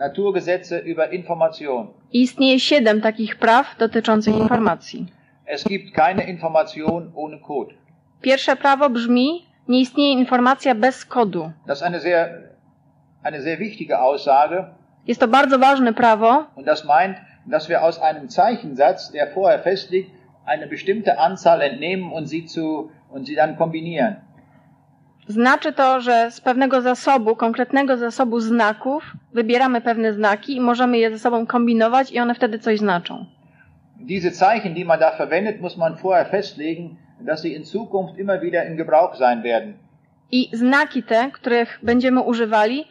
Naturgesetze über Information. Istnieje siedem takich praw dotyczących informacji. Es gibt keine Information ohne Code. Pierwsze prawo brzmi: Nie istnieje informacja bez kodu. Das ist eine sehr, eine sehr wichtige Aussage. Jest to bardzo ważne prawo Und das meint, dass wir aus einem Zeichensatz, der vorher festliegt, eine bestimmte Anzahl entnehmen und sie zu, und sie dann kombinieren. Znaczy to, że z pewnego zasobu, konkretnego zasobu znaków, wybieramy pewne znaki i możemy je ze sobą kombinować i one wtedy coś znaczą. Diese Zeichen, die man da verwendet, muss man vorher festlegen, dass sie in Zukunft immer wieder in Gebrauch sein werden. I znaki te, których będziemy używali,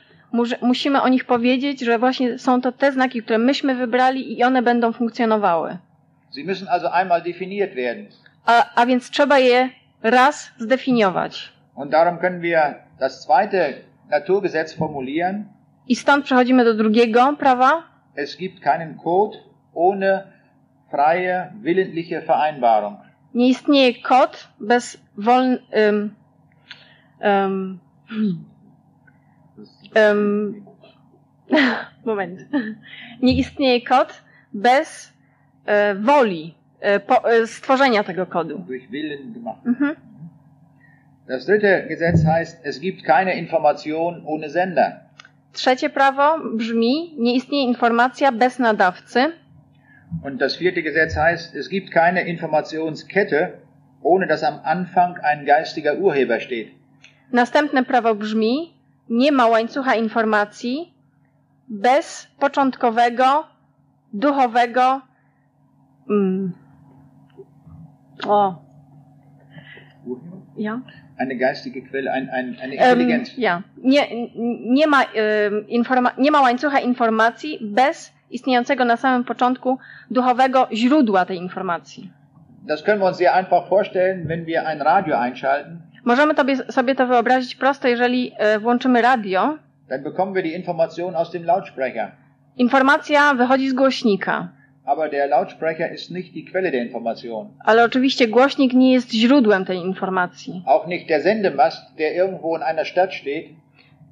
musimy o nich powiedzieć, że właśnie są to te znaki, które myśmy wybrali i one będą funkcjonowały. Sie müssen also einmal definiert werden. A, a więc trzeba je raz zdefiniować. Und darum können wir das zweite Naturgesetz formulieren. I stąd przechodzimy do drugiego prawa. Es gibt keinen Code ohne freie, willentliche Vereinbarung. Nie istnieje kod bez woln... Ym, ym, ym, moment. Nie istnieje kod bez e, woli e, po, e, stworzenia tego kodu. Durch Willen gemacht. Mhm. Das dritte Gesetz heißt, es gibt keine Information ohne Sender. Trzecie prawo brzmi: nie istnieje informacja bez nadawcy. Und das vierte Gesetz heißt, es gibt keine Informationskette, ohne dass am Anfang ein geistiger Urheber steht. Następne prawo brzmi: nie ma łańcucha informacji bez początkowego, duchowego. Mm, o, ja. Eine geistige Quelle, ein, ein, eine Intelligenz. ja. Nie, nie, ma, informa- nie ma łańcucha informacji bez istniejącego na samym początku duchowego źródła tej informacji. Das können wir uns sehr einfach vorstellen, wenn wir ein Radio einschalten. Możemy tobie, sobie to wyobrazić prosto, jeżeli e, włączymy radio. Dann bekommen wir die Information aus dem Lautsprecher. Informacja wychodzi z głośnika, Aber der Lautsprecher ist nicht die Quelle der Information. ale oczywiście głośnik nie jest źródłem tej informacji. Auch nicht der Sendemast, der irgendwo in einer Stadt steht,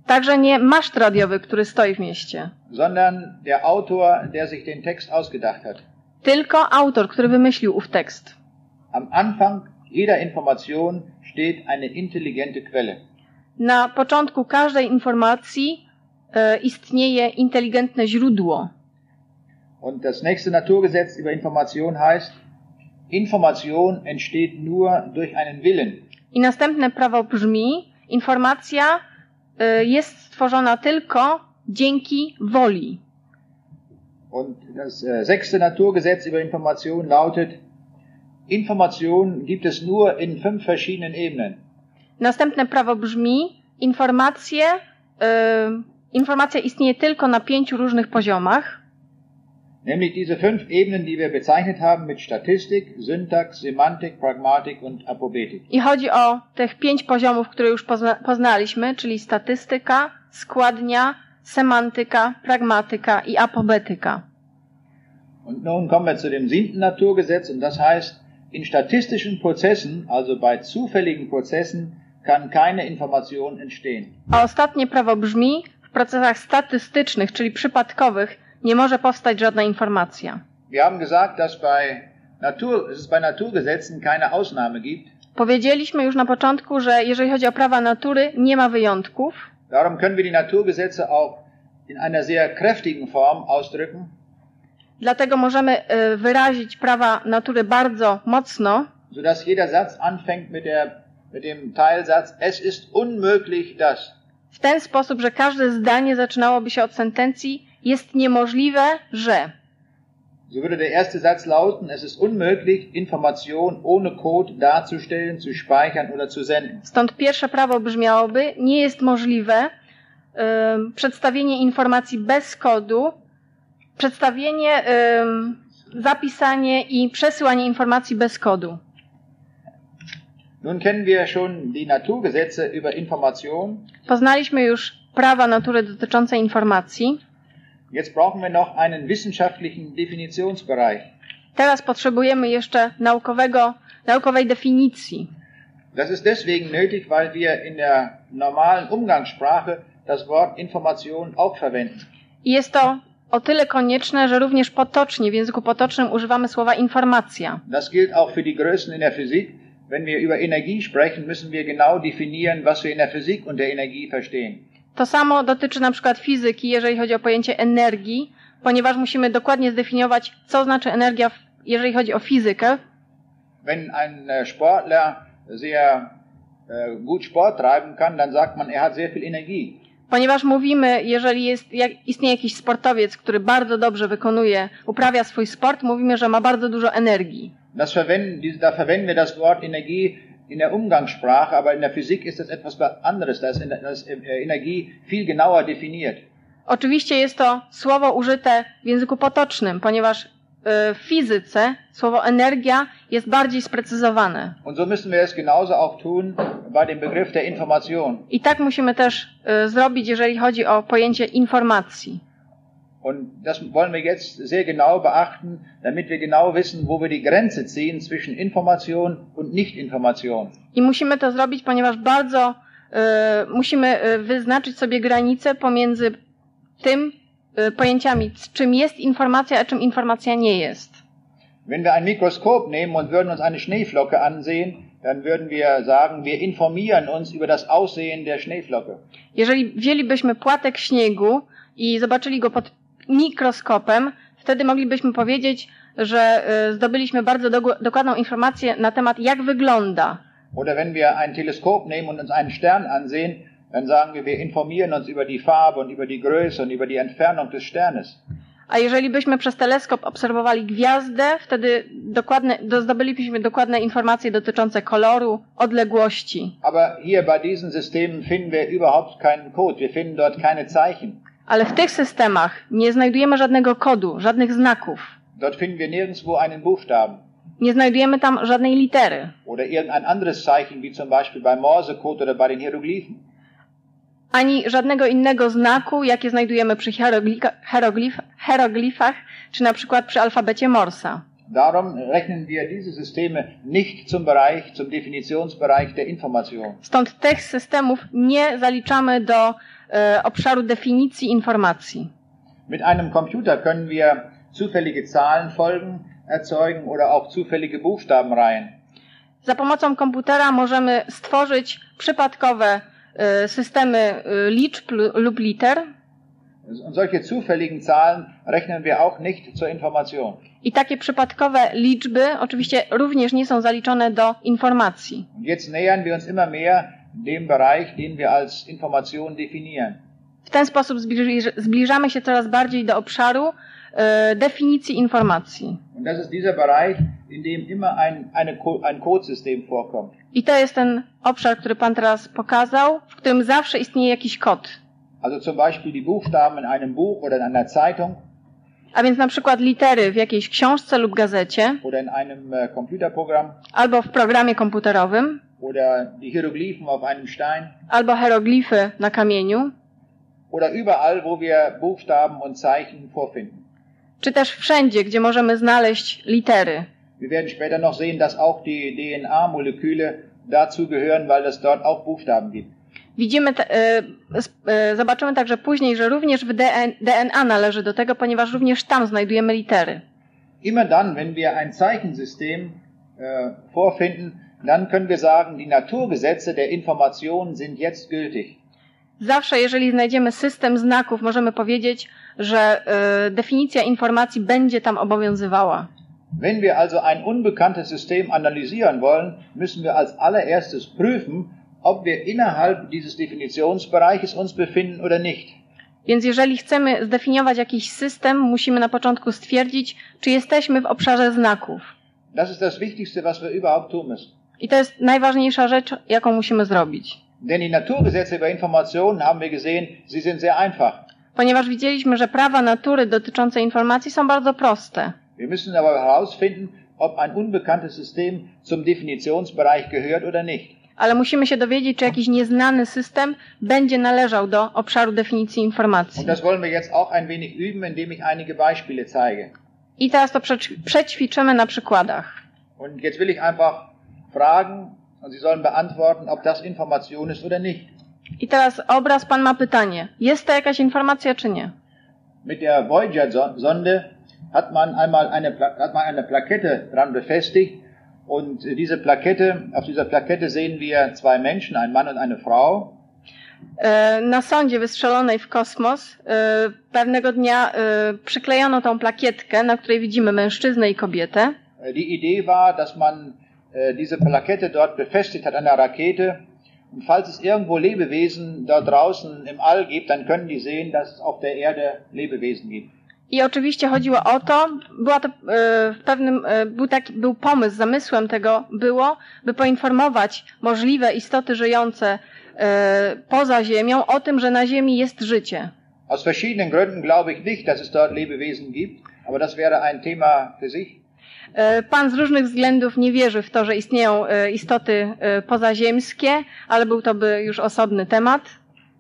Także nie maszt radiowy, który stoi w mieście, sondern der Autor, der sich den Text ausgedacht hat. tylko autor, który wymyślił ów tekst. Am Anfang jeder Information steht eine intelligente Quelle. Na początku każdej informacji e, istnieje inteligentne źródło. Und das nächste Naturgesetz über Information heißt, Information entsteht nur durch einen Willen. I następne prawo brzmi: informacja e, jest stworzona tylko dzięki woli. Und das äh, sechste Naturgesetz über Information lautet, Information gibt es nur in fünf verschiedenen Ebenen. Następne prawo brzmi: informacje, e, informacja istnieje tylko na pięciu różnych poziomach. Nämlich diese fünf Ebenen, die wir bezeichnet haben mit Statistik, Syntax, Semantik, Pragmatik und Apobetik. I chodzi o tych pięć poziomów, które już pozna, poznaliśmy, czyli statystyka, składnia, semantyka, pragmatyka i apobetyka. Und nun kommen wir zu dem siebten Naturgesetz und das heißt, in statistischen Prozessen, also bei zufälligen Prozessen, kann keine Information entstehen. A ostatnie prawo brzmi: w procesach statystycznych, czyli przypadkowych, nie może powstać żadna informacja. Wir haben gesagt, dass bei Natur, dass es bei Naturgesetzen keine Ausnahme gibt. Powiedzieliśmy już na początku, że jeżeli chodzi o prawa natury, nie ma wyjątków. Darum können wir die Naturgesetze auch in einer sehr kräftigen Form ausdrücken. Dlatego możemy y, wyrazić prawa natury bardzo mocno, sodass jeder Satz anfängt mit, der, mit dem Teilsatz, es ist unmöglich, dass. w ten sposób, że każde zdanie zaczynałoby się od sentencji jest niemożliwe, że. So würde der erste Satz lauten, es ist unmöglich, Information ohne Code darzustellen, zu speichern oder zu senden. Stąd pierwsze prawo brzmiałoby: nie jest możliwe ym, przedstawienie informacji bez kodu, przedstawienie, ym, zapisanie i przesyłanie informacji bez kodu. Nun kennen wir schon die Naturgesetze über Information. Poznaliśmy już prawa natury dotyczące informacji. Jetzt brauchen wir noch einen wissenschaftlichen Definitionsbereich. Teraz potrzebujemy jeszcze naukowego, naukowej definicji. Das ist deswegen nötig, weil wir in der normalen Umgangssprache das Wort Information auch verwenden. I jest to o tyle konieczne, że również potocznie, w języku potocznym używamy słowa informacja. Das gilt auch für die Größen in der Physik. Wenn wir über Energie sprechen, müssen wir genau definieren, was wir in der Physik unter Energie verstehen. To samo dotyczy na przykład fizyki, jeżeli chodzi o pojęcie energii, ponieważ musimy dokładnie zdefiniować, co znaczy energia, jeżeli chodzi o fizykę. Wenn ein äh, Sportler sehr äh, gut Sport treiben kann, dann sagt man, er hat sehr viel Energie. Ponieważ mówimy, jeżeli jest, jak, istnieje jakiś sportowiec, który bardzo dobrze wykonuje, uprawia swój sport, mówimy, że ma bardzo dużo energii. Das verwenden, da verwenden wir das Wort Energie in der Umgangssprache, aber in der Physik ist das etwas anderes. Da ist äh, Energie viel genauer definiert. Oczywiście jest to słowo użyte w języku potocznym, ponieważ y, w fizyce słowo energia jest bardziej sprecyzowane. Und so müssen wir es genauso auch tun bei dem Begriff der Information. I tak musimy też y, zrobić, jeżeli chodzi o pojęcie informacji. Und das wollen wir jetzt sehr genau beachten, damit wir genau wissen, wo wir die Grenze ziehen zwischen Information und Nichtinformation. I musimy to zrobić, ponieważ bardzo y, musimy y, wyznaczyć sobie granice pomiędzy tym y, pojęciami, czym jest informacja, a czym informacja nie jest. Wenn wir ein Mikroskop nehmen und würden uns eine Schneeflocke ansehen, dann würden wir sagen, wir informieren uns über das Aussehen der Schneeflocke. Jeżeli wzięlibyśmy płatek śniegu i zobaczyli go pod mikroskopem, wtedy moglibyśmy powiedzieć, że y, zdobyliśmy bardzo dogu- dokładną informację na temat, jak wygląda. Oder wenn wir ein Teleskop nehmen und uns einen Stern ansehen, dann sagen wir, wir informieren uns über die Farbe und über die Größe und über die Entfernung des Sternes. A jeżeli byśmy przez teleskop obserwowali gwiazdę, wtedy dokładne, do- zdobylibyśmy dokładne informacje dotyczące koloru, odległości. Aber hier bei diesen Systemen finden wir überhaupt keinen Code. Wir finden dort keine Zeichen. Ale w tych systemach nie znajdujemy żadnego kodu, żadnych znaków. Dort finden wir nirgendwo einen Buchstaben Nie znajdujemy tam żadnej litery, oder irgendein anderes Zeichen, wie zum Beispiel beim Morsecode oder bei den Hieroglyphen. ani żadnego innego znaku, jakie znajdujemy przy hieroglif, hieroglifach, czy na przykład przy alfabecie Morsa. Darum rechnen wir diese Systeme nicht zum Bereich, zum Definitionsbereich der Information. Stąd tych systemów nie zaliczamy do obszaru definicji informacji. Mit einem Computer können wir zufällige Zahlenfolgen erzeugen oder auch zufällige Buchstabenreihen. Za pomocą komputera możemy stworzyć przypadkowe e, systemy e, liczb lu- lub liter Und solche zufälligen Zahlen rechnen wir auch nicht zur Information. i takie przypadkowe liczby oczywiście również nie są zaliczone do informacji. Und jetzt nähern wir uns immer mehr dem Bereich, den wir als Information definieren. W ten sposób zbliż, zbliżamy się coraz bardziej do obszaru e, definicji informacji. Bereich, ein, eine, ein. I to jest ten obszar, który Pan teraz pokazał, w którym zawsze istnieje jakiś kod. Also zum Beispiel die Buchstaben in einem Buch oder in einer Zeitung A więc na przykład litery w jakiejś książce lub gazecie, oder in einem äh, Computerprogramm albo w programie komputerowym, oder die Hieroglyphen auf einem Stein albo hieroglify na kamieniu, oder überall, wo wir Buchstaben und Zeichen vorfinden. czy też wszędzie, gdzie możemy znaleźć litery. Wir werden später noch sehen, dass auch die DNA-Moleküle dazu gehören, weil es dort auch Buchstaben gibt. Widzimy, e, e, zobaczymy także później, że również w DN, DNA należy do tego, ponieważ również tam znajdujemy litery. Immer dann, wenn wir ein Zeichensystem äh, vorfinden, dann können wir sagen, die Naturgesetze der Information sind jetzt gültig. Zawsze, jeżeli znajdziemy system znaków, możemy powiedzieć, że e, definicja informacji będzie tam obowiązywała. Wenn wir also ein unbekanntes System analysieren wollen, müssen wir als allererstes prüfen, ob wir innerhalb dieses Definitionsbereiches uns befinden oder nicht. Więc jeżeli chcemy zdefiniować jakiś system, musimy na początku stwierdzić, czy jesteśmy w obszarze znaków. Das ist das Wichtigste, was wir überhaupt tun müssen. I to jest najważniejsza rzecz, jaką musimy zrobić. Denn die Naturgesetze über Informationen haben wir gesehen, sie sind sehr einfach. Ponieważ widzieliśmy, że prawa natury dotyczące informacji są bardzo proste. Wir müssen aber herausfinden, ob ein unbekanntes System zum Definitionsbereich gehört oder nicht. Ale musimy się dowiedzieć, czy jakiś nieznany system będzie należał do obszaru definicji informacji. Und das wollen wir jetzt auch ein wenig üben, indem ich einige Beispiele zeige. I teraz to przećwiczymy na przykładach. Und jetzt will ich einfach fragen, und Sie sollen beantworten, ob das Information ist oder nicht. I teraz obraz pan ma pytanie. Jest to jakaś informacja, czy nie? Mit der Voyager-Sonde hat man einmal eine, Pla- hat man eine Plakette dran befestigt. Und diese Plakette, auf dieser Plakette sehen wir zwei Menschen, ein Mann und eine Frau. E, Na sondzie wystrzelonej w kosmos e, pewnego dnia e, przyklejono tą plakietkę, na której widzimy mężczyznę i kobietę. Die Idee war, dass man äh, diese Plakette dort befestigt hat an der Rakete. Und falls es irgendwo Lebewesen dort draußen im All gibt, dann können die sehen, dass es auf der Erde Lebewesen gibt. I oczywiście chodziło o to, była to e, pewnym, e, był taki, był pomysł, zamysłem tego było, by poinformować możliwe istoty żyjące e, poza Ziemią o tym, że na Ziemi jest życie. Aus verschiedenen Gründen glaube ich nicht, dass es dort Lebewesen gibt, aber das wäre ein Thema für sich. E, Pan z różnych względów nie wierzy w to, że istnieją e, istoty e, pozaziemskie, ale był to by już osobny temat.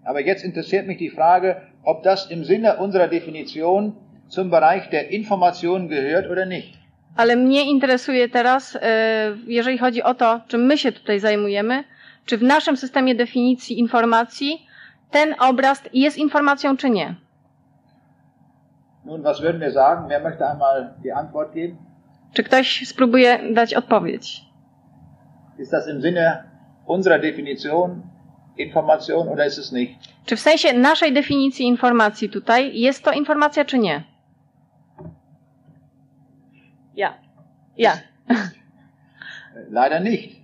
Aber jetzt interessiert mich die Frage, ob das im Sinne unserer Definition zum Bereich der Information gehört oder nicht. Ale mnie interesuje teraz, jeżeli chodzi o to, czym my się tutaj zajmujemy, czy w naszym systemie definicji informacji ten obraz jest informacją, czy nie. Nun, was würden wir sagen? Wer möchte einmal die Antwort geben? Czy ktoś spróbuje dać odpowiedź? Ist das im Sinne unserer Definition Information oder ist es nicht? Czy w sensie naszej definicji informacji tutaj jest to informacja, czy nie? Ja. Ja. Leider nicht.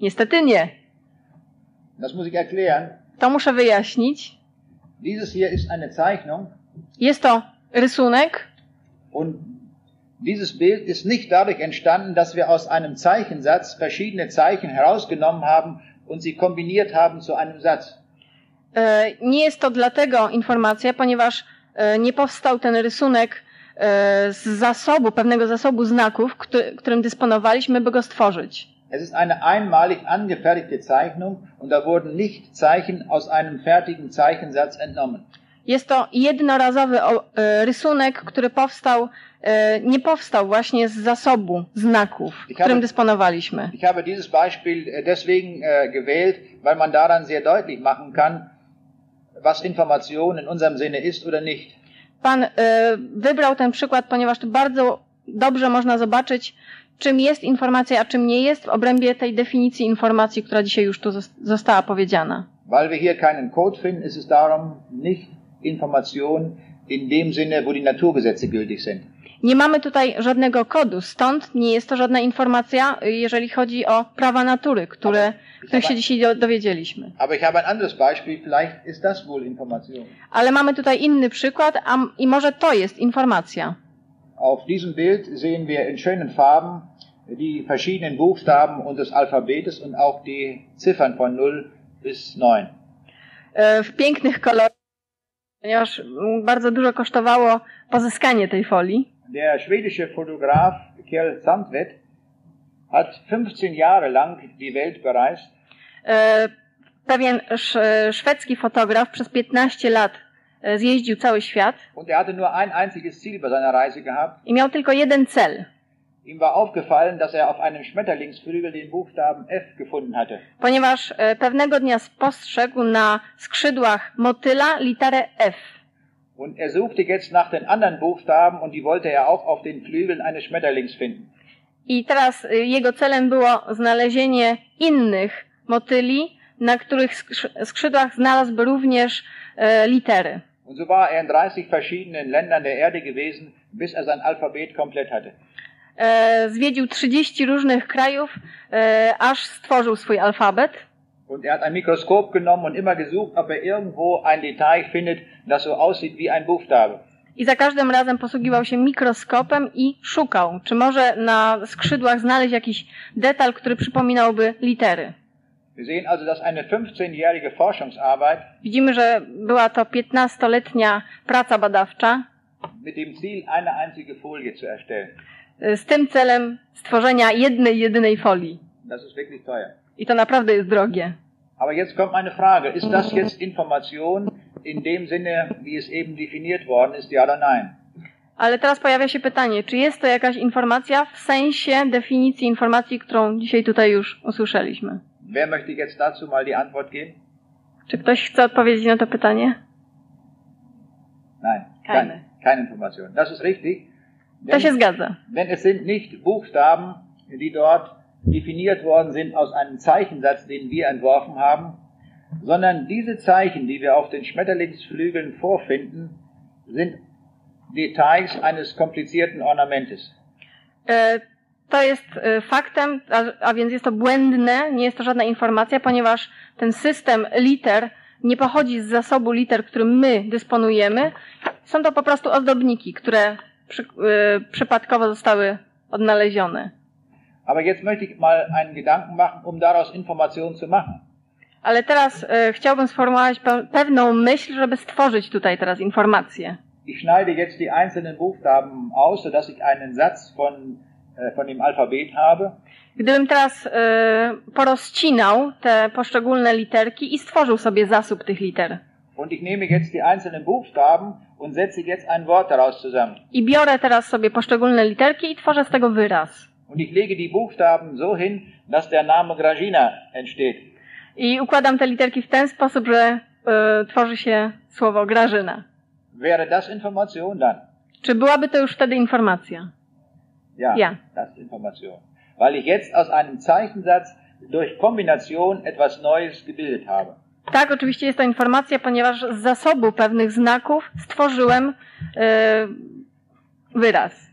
Niestety nie. Das muss ich erklären. To muszę wyjaśnić. Dieses hier ist eine Zeichnung Jest to rysunek und dieses Bild ist nicht dadurch entstanden, dass wir aus einem Zeichensatz verschiedene Zeichen herausgenommen haben und sie kombiniert haben zu einem Satz. E, Nie jest to dlatego informacja, ponieważ e, nie powstał ten rysunek e, z zasobu, pewnego zasobu znaków, któ- którym dysponowaliśmy, by go stworzyć. Es ist eine einmalig angefertigte Zeichnung und da wurden nicht Zeichen aus einem fertigen Zeichensatz entnommen. Jest to jednorazowy e, rysunek, który powstał, e, nie powstał właśnie z zasobu znaków, którym dysponowaliśmy. Ich habe dieses Beispiel äh, deswegen äh, gewählt, weil man daran sehr deutlich machen kann, was Information in unserem Sinne ist oder nicht. Pan e, wybrał ten przykład, ponieważ tu bardzo dobrze można zobaczyć, czym jest informacja, a czym nie jest w obrębie tej definicji informacji, która dzisiaj już tu zos- została powiedziana. Weil wir hier keinen Code finden, ist es darum nicht Information in dem Sinne, wo die Naturgesetze gültig sind. Nie mamy tutaj żadnego kodu, stąd nie jest to żadna informacja, y, jeżeli chodzi o prawa natury, które, których się dzisiaj do- dowiedzieliśmy. Ale mamy tutaj inny przykład, a, i może to jest informacja. Auf diesem Bild sehen wir in schönen Farben die verschiedenen Buchstaben unseres Alphabetes und auch die Ziffern von 0 bis 9. E, W pięknych kolorach, ponieważ mm, bardzo dużo kosztowało pozyskanie tej folii. Der schwedische Fotograf Kjell Sandvedt hat 15 Jahre lang die Welt bereist E, Pewien sz- szwedzki fotograf przez 15 lat e, zjeździł cały świat und er hatte nur ein einziges Ziel bei seiner Reise gehabt. i miał tylko jeden cel. Ihm war aufgefallen, dass er auf einem Schmetterlingsflügel den Buchstaben F gefunden hatte. ponieważ e, pewnego dnia spostrzegł na skrzydłach motyla literę F. Und er suchte jetzt nach den anderen Buchstaben und die wollte er auch auf den Flügeln eines Schmetterlings finden. I teraz e, jego celem było znalezienie innych motyli, na których skrzy- skrzydłach znalazłby również e, litery. Und so war er in 30 verschiedenen Ländern der Erde gewesen, bis er sein Alphabet komplett hatte. E, Zwiedził 30 różnych krajów, e, aż stworzył swój alfabet. Und er hat ein Mikroskop genommen und immer gesucht, ob er irgendwo ein Detail findet, das so aussieht wie ein Buchstabe. I za każdym razem posługiwał się mikroskopem i szukał, czy może na skrzydłach znaleźć jakiś detal, który przypominałby litery. Wir sehen also, dass eine 15-jährige Forschungsarbeit Widzimy, że była to 15-letnia praca badawcza mit dem Ziel, eine einzige Folie zu erstellen. Y, z tym celem stworzenia jednej, jedynej folii. I to naprawdę jest drogie. Aber jetzt kommt meine Frage, ist das jetzt Information in dem Sinne, wie es eben definiert worden ist, ja oder nein? Ale teraz pojawia się pytanie, czy jest to jakaś informacja w sensie definicji informacji, którą dzisiaj tutaj już usłyszeliśmy? Wer möchte jetzt dazu mal die Antwort geben? Czy ktoś chce odpowiedzieć na to pytanie? Nein, Keine. keine, keine Information. Das ist richtig. To się zgadza. denn es sind nicht Buchstaben, die dort definiert worden sind aus einem Zeichensatz, den wir entworfen haben, sondern diese Zeichen, die wir auf den Schmetterlingsflügeln vorfinden, sind Details eines komplizierten Ornamentes. E, To jest e, faktem, a, a więc jest to błędne, nie jest to żadna informacja, ponieważ ten system liter nie pochodzi z zasobu liter, którym my dysponujemy. Są to po prostu ozdobniki, które przy, e, przypadkowo zostały odnalezione. Aber jetzt möchte ich mal einen Gedanken machen, um daraus Informationen zu machen. Ale teraz e, chciałbym sformułować pe- pewną myśl, żeby stworzyć tutaj teraz informację. Ich schneide jetzt die einzelnen Buchstaben aus, sodass ich einen Satz von, äh, von dem Alphabet habe. Gdybym teraz e, porozcinał te poszczególne literki i stworzył sobie zasób tych liter. Und ich nehme jetzt die einzelnen Buchstaben und setze jetzt ein Wort daraus zusammen. I biorę teraz sobie poszczególne literki i tworzę z tego wyraz. Und ich lege die Buchstaben so hin, dass der Name Gragina entsteht. I układam te literki w ten sposób, że e, tworzy się słowo Grażyna. Wäre das Information dann? Czy byłaby to już wtedy informacja? Ja, Ja. das ist Information. Weil ich jetzt aus einem Zeichensatz durch Kombination etwas Neues gebildet habe. Tak, oczywiście jest to informacja, ponieważ z zasobu pewnych znaków stworzyłem e, wyraz.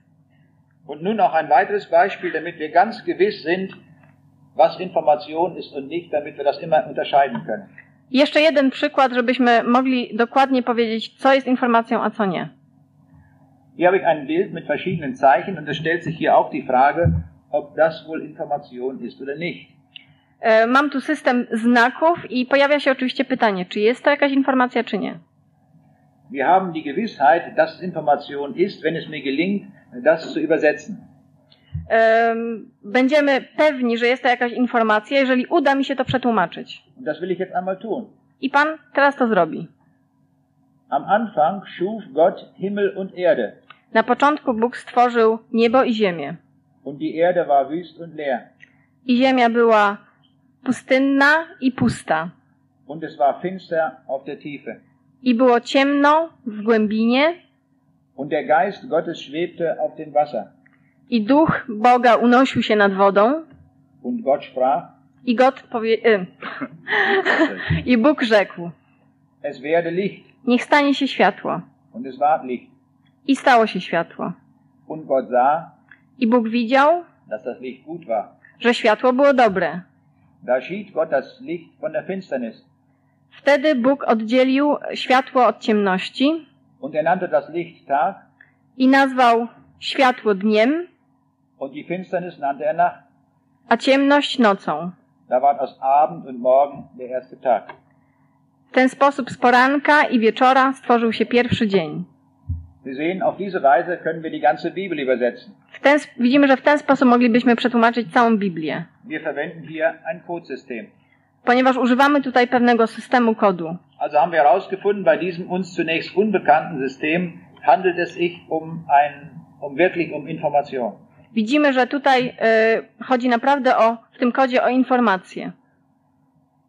Und nun noch ein weiteres Beispiel, damit wir ganz gewiss sind, was Information ist und nicht, damit wir das immer unterscheiden können. Jeszcze jeden przykład, żebyśmy mogli dokładnie powiedzieć, co jest informacją, a co nie. Hier habe ich ein Bild mit verschiedenen Zeichen und es stellt sich hier auch die Frage, ob das wohl Information ist oder nicht. E, Mam tu system znaków i pojawia się oczywiście pytanie, czy jest to jakaś informacja, czy nie. Wir haben die Gewissheit, dass es Information ist, wenn es mir gelingt, das zu übersetzen. Em, Będziemy pewni, że jest to jakaś informacja, jeżeli uda mi się to przetłumaczyć. Das will ich jetzt einmal tun. I Pan teraz to zrobi. Am Anfang schuf Gott Himmel und Erde, Na początku Bóg stworzył niebo i ziemię. und die Erde war wüst und leer, I ziemia była pustynna i pusta. und es war finster auf der Tiefe. I było ciemno w głębinie, Und der Geist Gottes schwebte auf dem Wasser. i duch Boga unosił się nad wodą. Und Gott sprach, I God powie... Y, I Bóg rzekł, es werde Licht, niech stanie się światło. und es ward Licht. I stało się światło. Und Gott sah, I Bóg widział, dass das Licht gut war. że światło było dobre. Wtedy Bóg oddzielił światło od ciemności er i nazwał światło dniem, er a ciemność nocą. W ten sposób z poranka i wieczora stworzył się pierwszy dzień. W ten, widzimy, że w ten sposób moglibyśmy przetłumaczyć całą Biblię, ponieważ używamy tutaj pewnego systemu kodu. Also haben wir herausgefunden, bei diesem uns zunächst unbekannten System handelt es sich um ein, um wirklich um Information. Widzimy, że tutaj y, chodzi naprawdę o, w tym kodzie o informacje. Jetzt haben wir sehr viel kennengelernt über Information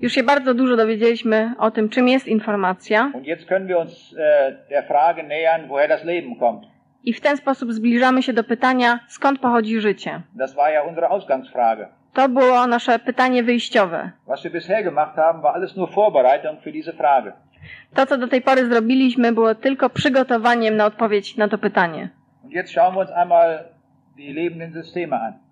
Już się bardzo dużo dowiedzieliśmy o tym, czym jest informacja und jetzt können wir uns der Frage nähern, woher das Leben kommt. i w ten sposób zbliżamy się do pytania, skąd pochodzi życie. To było nasze pytanie wyjściowe. To, co do tej pory zrobiliśmy, było tylko przygotowaniem na odpowiedź na to pytanie. Und jetzt schauen wir uns einmal die lebenden Systeme an.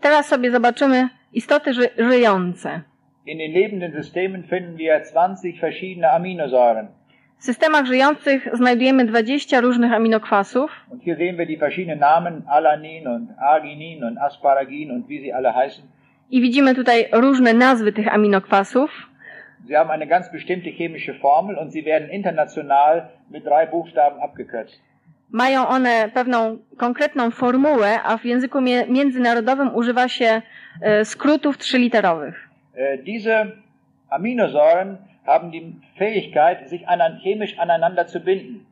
Teraz sobie zobaczymy istoty ży żyjące. In den lebenden Systemen finden wir 20 verschiedene Aminosäuren. W systemach żyjących znajdujemy 20 różnych aminokwasów Und hier sehen wir die verschiedenen Namen, Alanin und Arginin und Asparagin und wie sie alle heißen. i widzimy tutaj różne nazwy tych aminokwasów. Sie haben eine ganz bestimmte chemische Formel und sie werden international mit drei Buchstaben abgekürzt. Mają one pewną konkretną formułę, a w języku międzynarodowym używa się e, skrótów trzyliterowych. Äh, diese Aminosäuren haben die Fähigkeit, sich chemisch aneinander zu binden.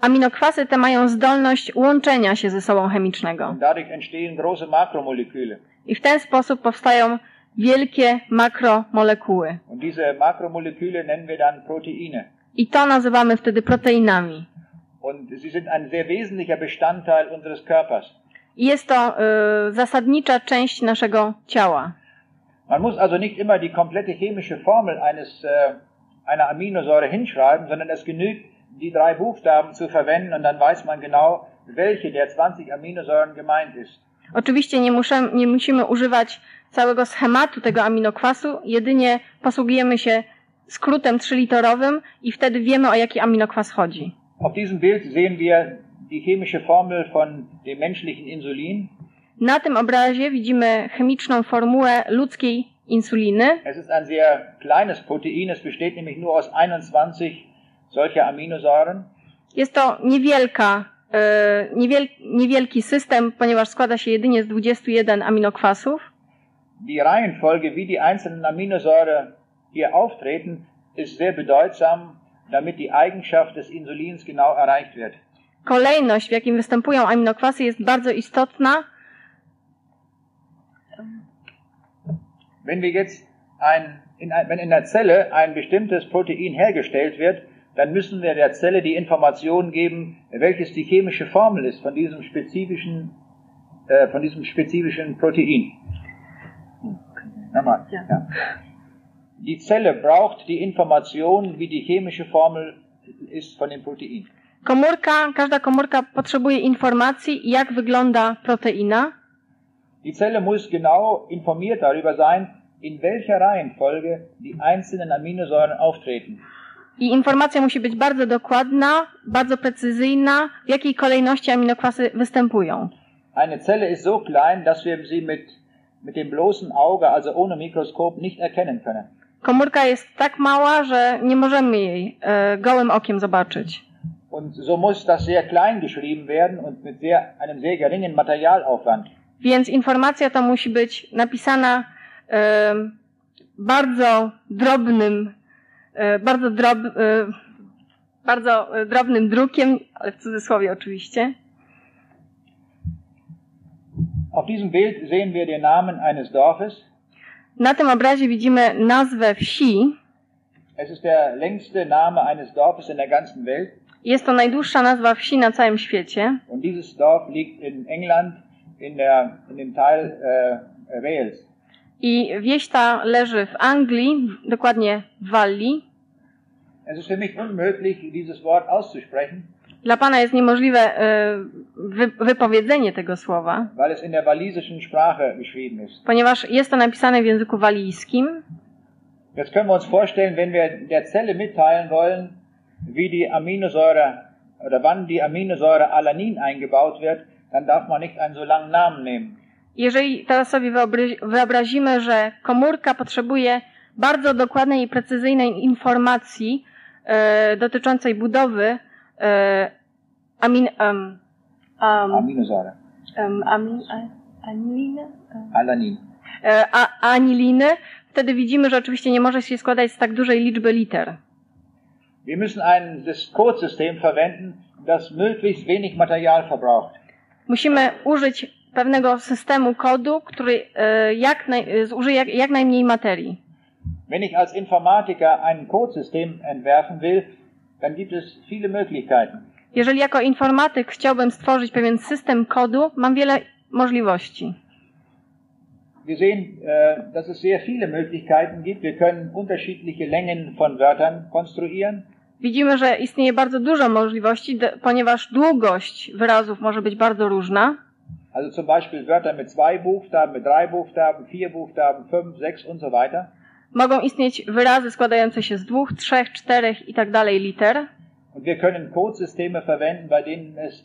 Aminokwasy te mają zdolność łączenia się ze sobą chemicznego. Und dadurch entstehen große Makromoleküle. I w ten sposób powstają wielkie makromolekuły. Und diese Makromoleküle nennen wir dann Proteine. I to nazywamy wtedy proteinami. Und sie sind ein sehr wesentlicher Bestandteil unseres Körpers. Jest to y, zasadnicza część naszego ciała. Man muss also nicht immer die komplette chemische Formel eines, äh, einer Aminosäure hinschreiben, sondern es genügt, die drei Buchstaben zu verwenden und dann weiß man genau, welche der 20 Aminosäuren gemeint ist. Oczywiście nie, muszę, nie musimy używać całego schematu tego aminokwasu, jedynie posługujemy się skrótem trzyliterowym i wtedy wiemy o jaki aminokwas chodzi. Auf diesem Bild sehen wir die chemische Formel von dem menschlichen Insulin. Na tym obrazie widzimy chemiczną formułę ludzkiej insuliny. Es ist ein sehr kleines Protein, es besteht nämlich nur aus 21 solcher Aminosäuren. Jest to niewielka, e, niewiel, niewielki system, ponieważ składa się jedynie z 21 aminokwasów. Die Reihenfolge, wie die einzelnen Aminosäure hier auftreten, ist sehr bedeutsam, damit die Eigenschaft des Insulins genau erreicht wird. Kolejność, w jakim występują aminokwasy, jest bardzo istotna. Wenn wir jetzt ein, in wenn in der Zelle ein bestimmtes Protein hergestellt wird, dann müssen wir der Zelle die Information geben, welches die chemische Formel ist von diesem spezifischen, äh, von diesem spezifischen Protein. Nochmal. Ja. Ja. Die Zelle braucht die Information, wie die chemische Formel ist von dem Protein. Komórka, każda komórka potrzebuje informacji, jak wygląda proteina. Die Zelle muss genau informiert darüber sein, in welcher Reihenfolge die einzelnen Aminosäuren auftreten. I informacja musi być bardzo dokładna, bardzo precyzyjna, w jakiej kolejności aminokwasy występują. Eine Zelle ist so klein, dass wir sie mit, mit dem bloßen Auge, also ohne Mikroskop, nicht erkennen können. Komórka jest tak mała, że nie możemy jej e, gołym okiem zobaczyć. Und so muss das sehr klein geschrieben werden und mit sehr, einem sehr geringen Materialaufwand. Więc informacja ta musi być napisana e, bardzo drobnym, e, bardzo, drob, e, bardzo e, drobnym drukiem, ale w cudzysłowie oczywiście. Auf diesem Bild sehen wir den Namen eines Dorfes. Na tym obrazie widzimy nazwę wsi. Jest to najdłuższa nazwa wsi na całym świecie. Und dieses Dorf liegt in England, in, der, in dem Teil äh, Wales. I wieś ta leży w Anglii, dokładnie w Walii. Es ist für mich unmöglich, dieses Wort auszusprechen, Dla Pana jest niemożliwe e, wy, wypowiedzenie tego słowa, ponieważ jest to napisane w języku walijskim. Jetzt können wir uns vorstellen, wenn wir der Zelle mitteilen wollen, wie die Aminosäure oder wann die Aminosäure Alanin eingebaut wird, dann darf man nicht einen so langen Namen nehmen. Jeżeli teraz sobie wyobrazi- wyobrazimy, że komórka potrzebuje bardzo dokładnej i precyzyjnej informacji e, dotyczącej budowy e, amin, um, um, Aminosäure. um, amin, a, aniliny? Alanin. E, a, aniliny, wtedy widzimy, że oczywiście nie może się składać z tak dużej liczby liter. Wir müssen ein Codesystem verwenden, das möglichst wenig Material verbraucht. Musimy użyć pewnego systemu kodu, który e, jak naj, zużyje jak, jak najmniej materii. Wenn ich als Informatiker ein Codesystem entwerfen will, Jeżeli jako informatyk chciałbym stworzyć pewien system kodu, mam wiele możliwości. Wir sehen, äh, dass es sehr viele Möglichkeiten gibt. Wir können unterschiedliche Längen von Wörtern konstruieren. Widzimy, że istnieje bardzo dużo możliwości, ponieważ długość wyrazów może być bardzo różna. Also zum Beispiel Wörter mit zwei Buchstaben, mit drei Buchstaben, vier Buchstaben, fünf, sechs und so weiter. Mogą istnieć wyrazy składające się z dwóch, trzech, czterech i tak dalej liter. Und wir können Codesysteme verwenden, bei denen es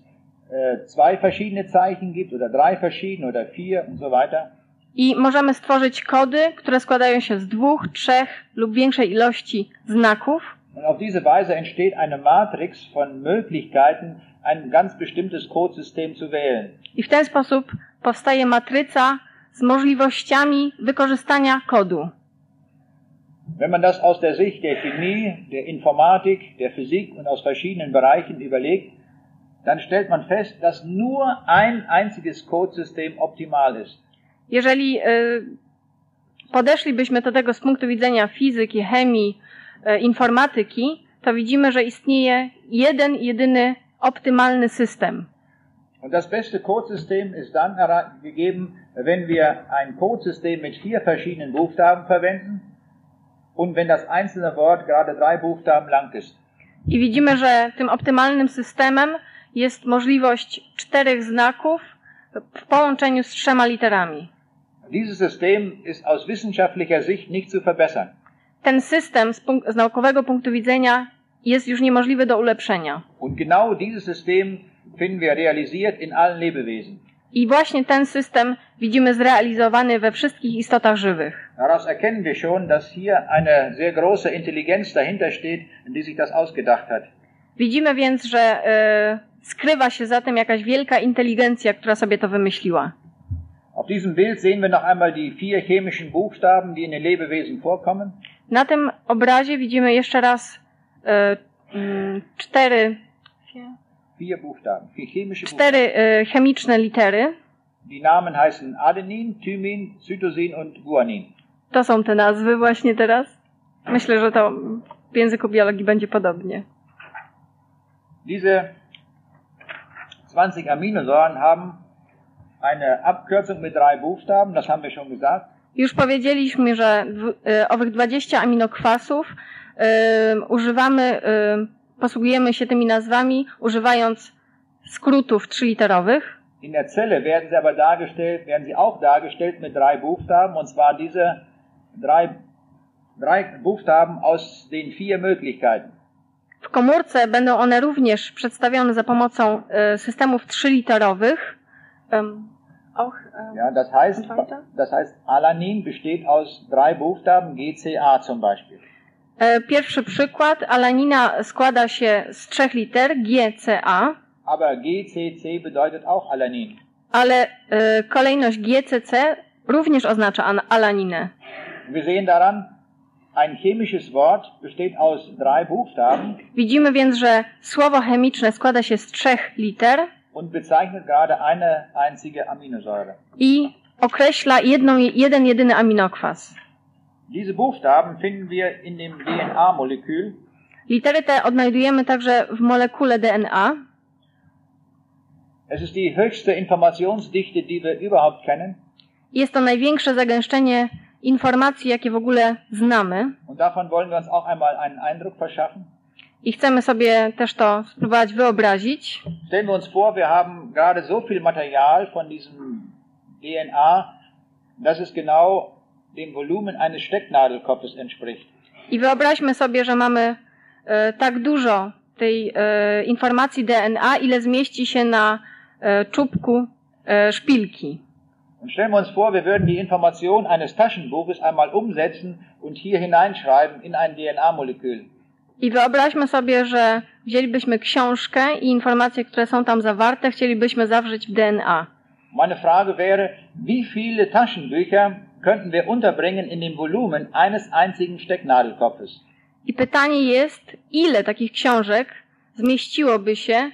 äh, zwei verschiedene Zeichen gibt oder drei verschiedene oder vier und so weiter. I możemy stworzyć kody, które składają się z dwóch, trzech lub większej ilości znaków. Und auf diese Weise entsteht eine Matrix von Möglichkeiten, ein ganz bestimmtes Codesystem zu wählen. I w ten sposób powstaje matryca z możliwościami wykorzystania kodu. Wenn man das aus der Sicht der Chemie, der Informatik, der Physik und aus verschiedenen Bereichen überlegt, dann stellt man fest, dass nur ein einziges Codesystem optimal ist. Jeżeli y, podeszlibyśmy do tego z punktu widzenia fizyki, chemii, y, informatyki, to widzimy, że istnieje jeden, jedyny optymalny system. Und das beste Codesystem ist dann gegeben, wenn wir ein Codesystem mit vier verschiedenen Buchstaben verwenden und wenn das einzelne Wort gerade drei Buchstaben lang ist. I widzimy, że tym optymalnym systemem jest możliwość czterech znaków w połączeniu z trzema literami. Dieses System ist aus wissenschaftlicher Sicht nicht zu verbessern. Ten system z, punk- z naukowego punktu widzenia jest już niemożliwy do ulepszenia. Und genau dieses System finden wir realisiert in allen Lebewesen. I właśnie ten system widzimy zrealizowany we wszystkich istotach żywych. Daraus erkennen wir schon, dass hier eine sehr große Intelligenz dahinter steht, die sich das ausgedacht hat. Widzimy więc, że e, skrywa się za tym jakaś wielka inteligencja, która sobie to wymyśliła. Auf diesem Bild sehen wir noch einmal die vier chemischen Buchstaben, die in den Lebewesen vorkommen. Na tym obrazie widzimy jeszcze raz e, mm, cztery, Vier Buchstaben, vier chemische cztery e, chemiczne litery. Die Namen heißen Adenin, Thymin, Cytosin und Guanin. To są te nazwy właśnie teraz. Myślę, że to w języku biologii będzie podobnie. Diese 20 Aminosäuren haben eine Abkürzung mit drei Buchstaben, das haben wir schon gesagt. Już powiedzieliśmy, że dwu- y, owych 20 aminokwasów y, używamy, posługujemy się tymi nazwami, używając skrótów trzyliterowych. In der Zelle werden sie aber dargestellt, werden sie auch dargestellt mit drei Buchstaben, und zwar diese drei, drei Buchstaben aus den vier Möglichkeiten. W komórce będą one również przedstawione za pomocą y, systemów trzyliterowych. Um, auch, um, Ja, das heißt, das heißt, Alanin besteht aus drei Buchstaben, GCA zum Beispiel. E, Pierwszy przykład. Alanina składa się z trzech liter G, C, A, Aber GCC bedeutet auch Alanin. ale e, kolejność G, C, C również oznacza an- alaninę. Wir sehen daran, ein chemisches Wort besteht aus drei Buchstaben Widzimy więc, że słowo chemiczne składa się z trzech liter und bezeichnet gerade eine einzige Aminosäure. i określa jedną, jeden jedyny aminokwas. Diese Buchstaben finden wir in dem DNA-Molekül Litery te odnajdujemy także w molekule DNA. Es ist die höchste Informationsdichte, die wir überhaupt kennen. Jest to największe zagęszczenie informacji, jakie w ogóle znamy. Und davon wollen wir uns auch einmal einen Eindruck verschaffen. I chcemy sobie też to spróbować wyobrazić. Stellen wir uns vor, wir haben gerade so viel Material von diesem DNA, dass es genau dem Volumen eines Stecknadelkopfes entspricht. I wyobraźmy sobie, że mamy e, tak dużo tej e, informacji DNA, ile zmieści się na e, czubku e, szpilki. Und stellen wir uns vor, wir würden die Information eines Taschenbuches einmal umsetzen und hier hineinschreiben in ein DNA-Molekül. I wyobraźmy sobie, że wzięlibyśmy książkę i informacje, które są tam zawarte, chcielibyśmy zawrzeć w DNA. Meine Frage wäre, wie viele Taschenbücher könnten wir unterbringen in dem Volumen eines einzigen Stecknadelkopfes? I pytanie jest, ile takich książek zmieściłoby się e,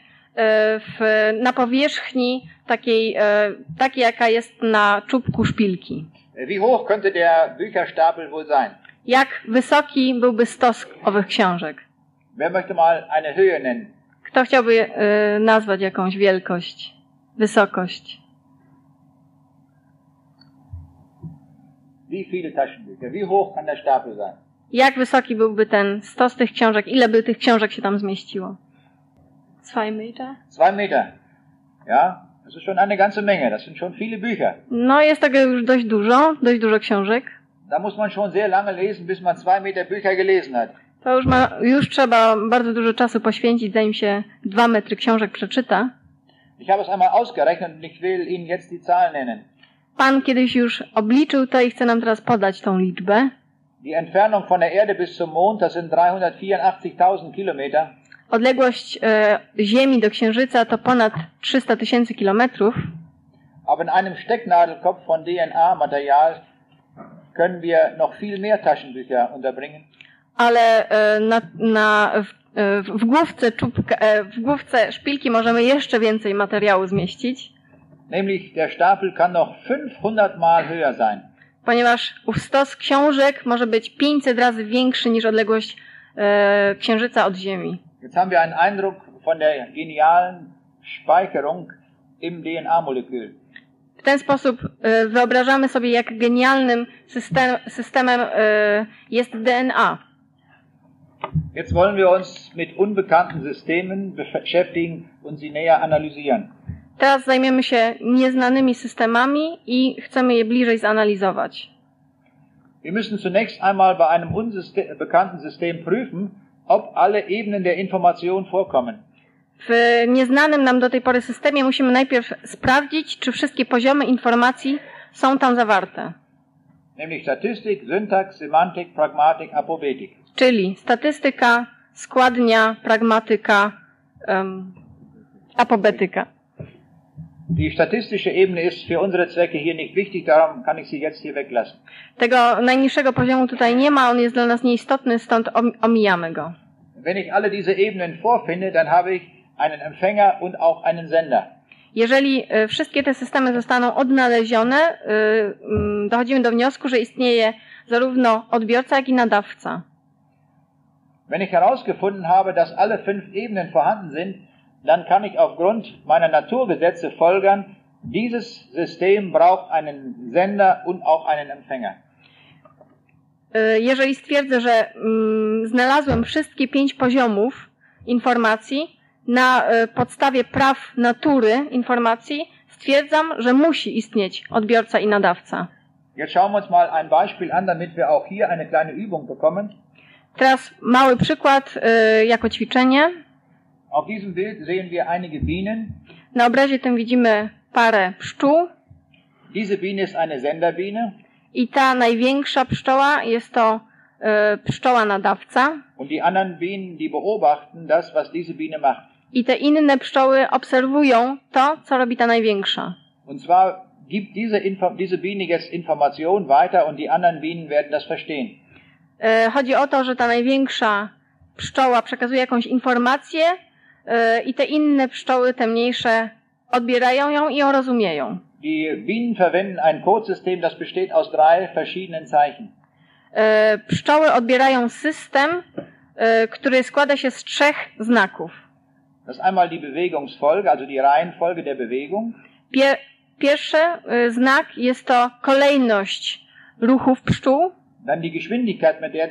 w, na powierzchni takiej, e, takiej, jaka jest na czubku szpilki. Wie hoch könnte der Bücherstapel wohl sein? Jak wysoki byłby stos owych książek? Wer möchte mal eine Höhe nennen? Kto chciałby e, nazwać jakąś wielkość, wysokość? Wie viele Taschenbücher? Wie hoch kann der Stapel sein? Jak wysoki byłby ten stos tych książek? Ile by tych książek się tam zmieściło? Zwei Meter? Zwei Meter. Ja, das ist schon eine ganze Menge. Das sind schon viele Bücher. No, jest tego już dość dużo, dość dużo książek. Da muss man schon sehr lange lesen, bis man zwei Meter Bücher gelesen hat. To już, ma, już trzeba bardzo dużo czasu poświęcić, zanim się dwa metry książek przeczyta. Ich habe es einmal ausgerechnet und ich will Ihnen jetzt die Zahl nennen. Pan kiedyś już obliczył to i chce nam teraz podać tą liczbę. Die Entfernung von der Erde bis zum Mond, das sind 384.000 Kilometer. Odległość e, Ziemi do Księżyca to ponad 300 tysięcy kilometrów, Aber in einem Stecknadelkopf von DNA-Material können wir noch viel mehr Taschenbücher unterbringen. ale e, na, na, w, e, w, główce czubka, e, w główce szpilki możemy jeszcze więcej materiału zmieścić, Nämlich der Stapel kann noch 500 Mal höher sein. ponieważ ów stos książek może być 500 razy większy niż odległość e, Księżyca od Ziemi. Jetzt haben wir einen Eindruck von der genialen Speicherung im DNA-Molekül. W ten sposób e, wyobrażamy sobie, jak genialnym system, systemem e, jest DNA. Jetzt wollen wir uns mit unbekannten Systemen beschäftigen und sie näher analysieren. Teraz zajmiemy się nieznanymi systemami i chcemy je bliżej zanalizować. Wir müssen zunächst einmal bei einem unbekannten System prüfen, ob alle Ebenen der Information vorkommen. W nieznanym nam do tej pory systemie musimy najpierw sprawdzić, czy wszystkie poziomy informacji są tam zawarte. Nämlich Statistik, Syntax, Semantik, Pragmatik, Apobetik. Czyli statystyka, składnia, pragmatyka, um, apobetyka. Die statistische Ebene ist für unsere Zwecke hier nicht wichtig, darum kann ich sie jetzt hier weglassen. Tego najniższego poziomu tutaj nie ma, on jest dla nas nieistotny, stąd om- omijamy go. Wenn ich alle diese Ebenen vorfinde, dann habe ich einen Empfänger und auch einen Sender. Jeżeli y, wszystkie te systemy zostaną odnalezione, mm, dochodzimy do wniosku, że istnieje zarówno odbiorca, jak i nadawca. Wenn ich herausgefunden habe, dass alle fünf Ebenen vorhanden sind, dann kann ich aufgrund meiner Naturgesetze folgern, dieses System braucht einen Sender und auch einen Empfänger. Y, Jeżeli stwierdzę, że mm, znalazłem wszystkie pięć poziomów informacji na y, podstawie praw natury informacji, stwierdzam, że musi istnieć odbiorca i nadawca. Jetzt schauen wir uns mal ein Beispiel an, damit wir auch hier eine kleine Übung bekommen. Teraz mały przykład y, jako ćwiczenie. Auf diesem Bild sehen wir einige Bienen. Na obrazie tym widzimy parę pszczół Diese Biene ist eine Senderbiene i ta największa pszczoła jest to y, pszczoła nadawca und die anderen Bienen, die beobachten das, was diese Biene macht. i te inne pszczoły obserwują to, co robi ta największa. Und zwar gibt diese, Info diese Biene jetzt Information weiter und die anderen Bienen werden das verstehen. E, Chodzi o to, że ta największa pszczoła przekazuje jakąś informację e, i te inne pszczoły, te mniejsze, odbierają ją i ją rozumieją. Die Bienen verwenden ein Codesystem, das besteht aus drei verschiedenen Zeichen. E, Pszczoły odbierają system, e, który składa się z trzech znaków. Das ist einmal die Bewegungsfolge, also die Reihenfolge der Bewegung. Pier pierwszy e, znak jest to kolejność ruchów pszczół. Dann die Geschwindigkeit, mit der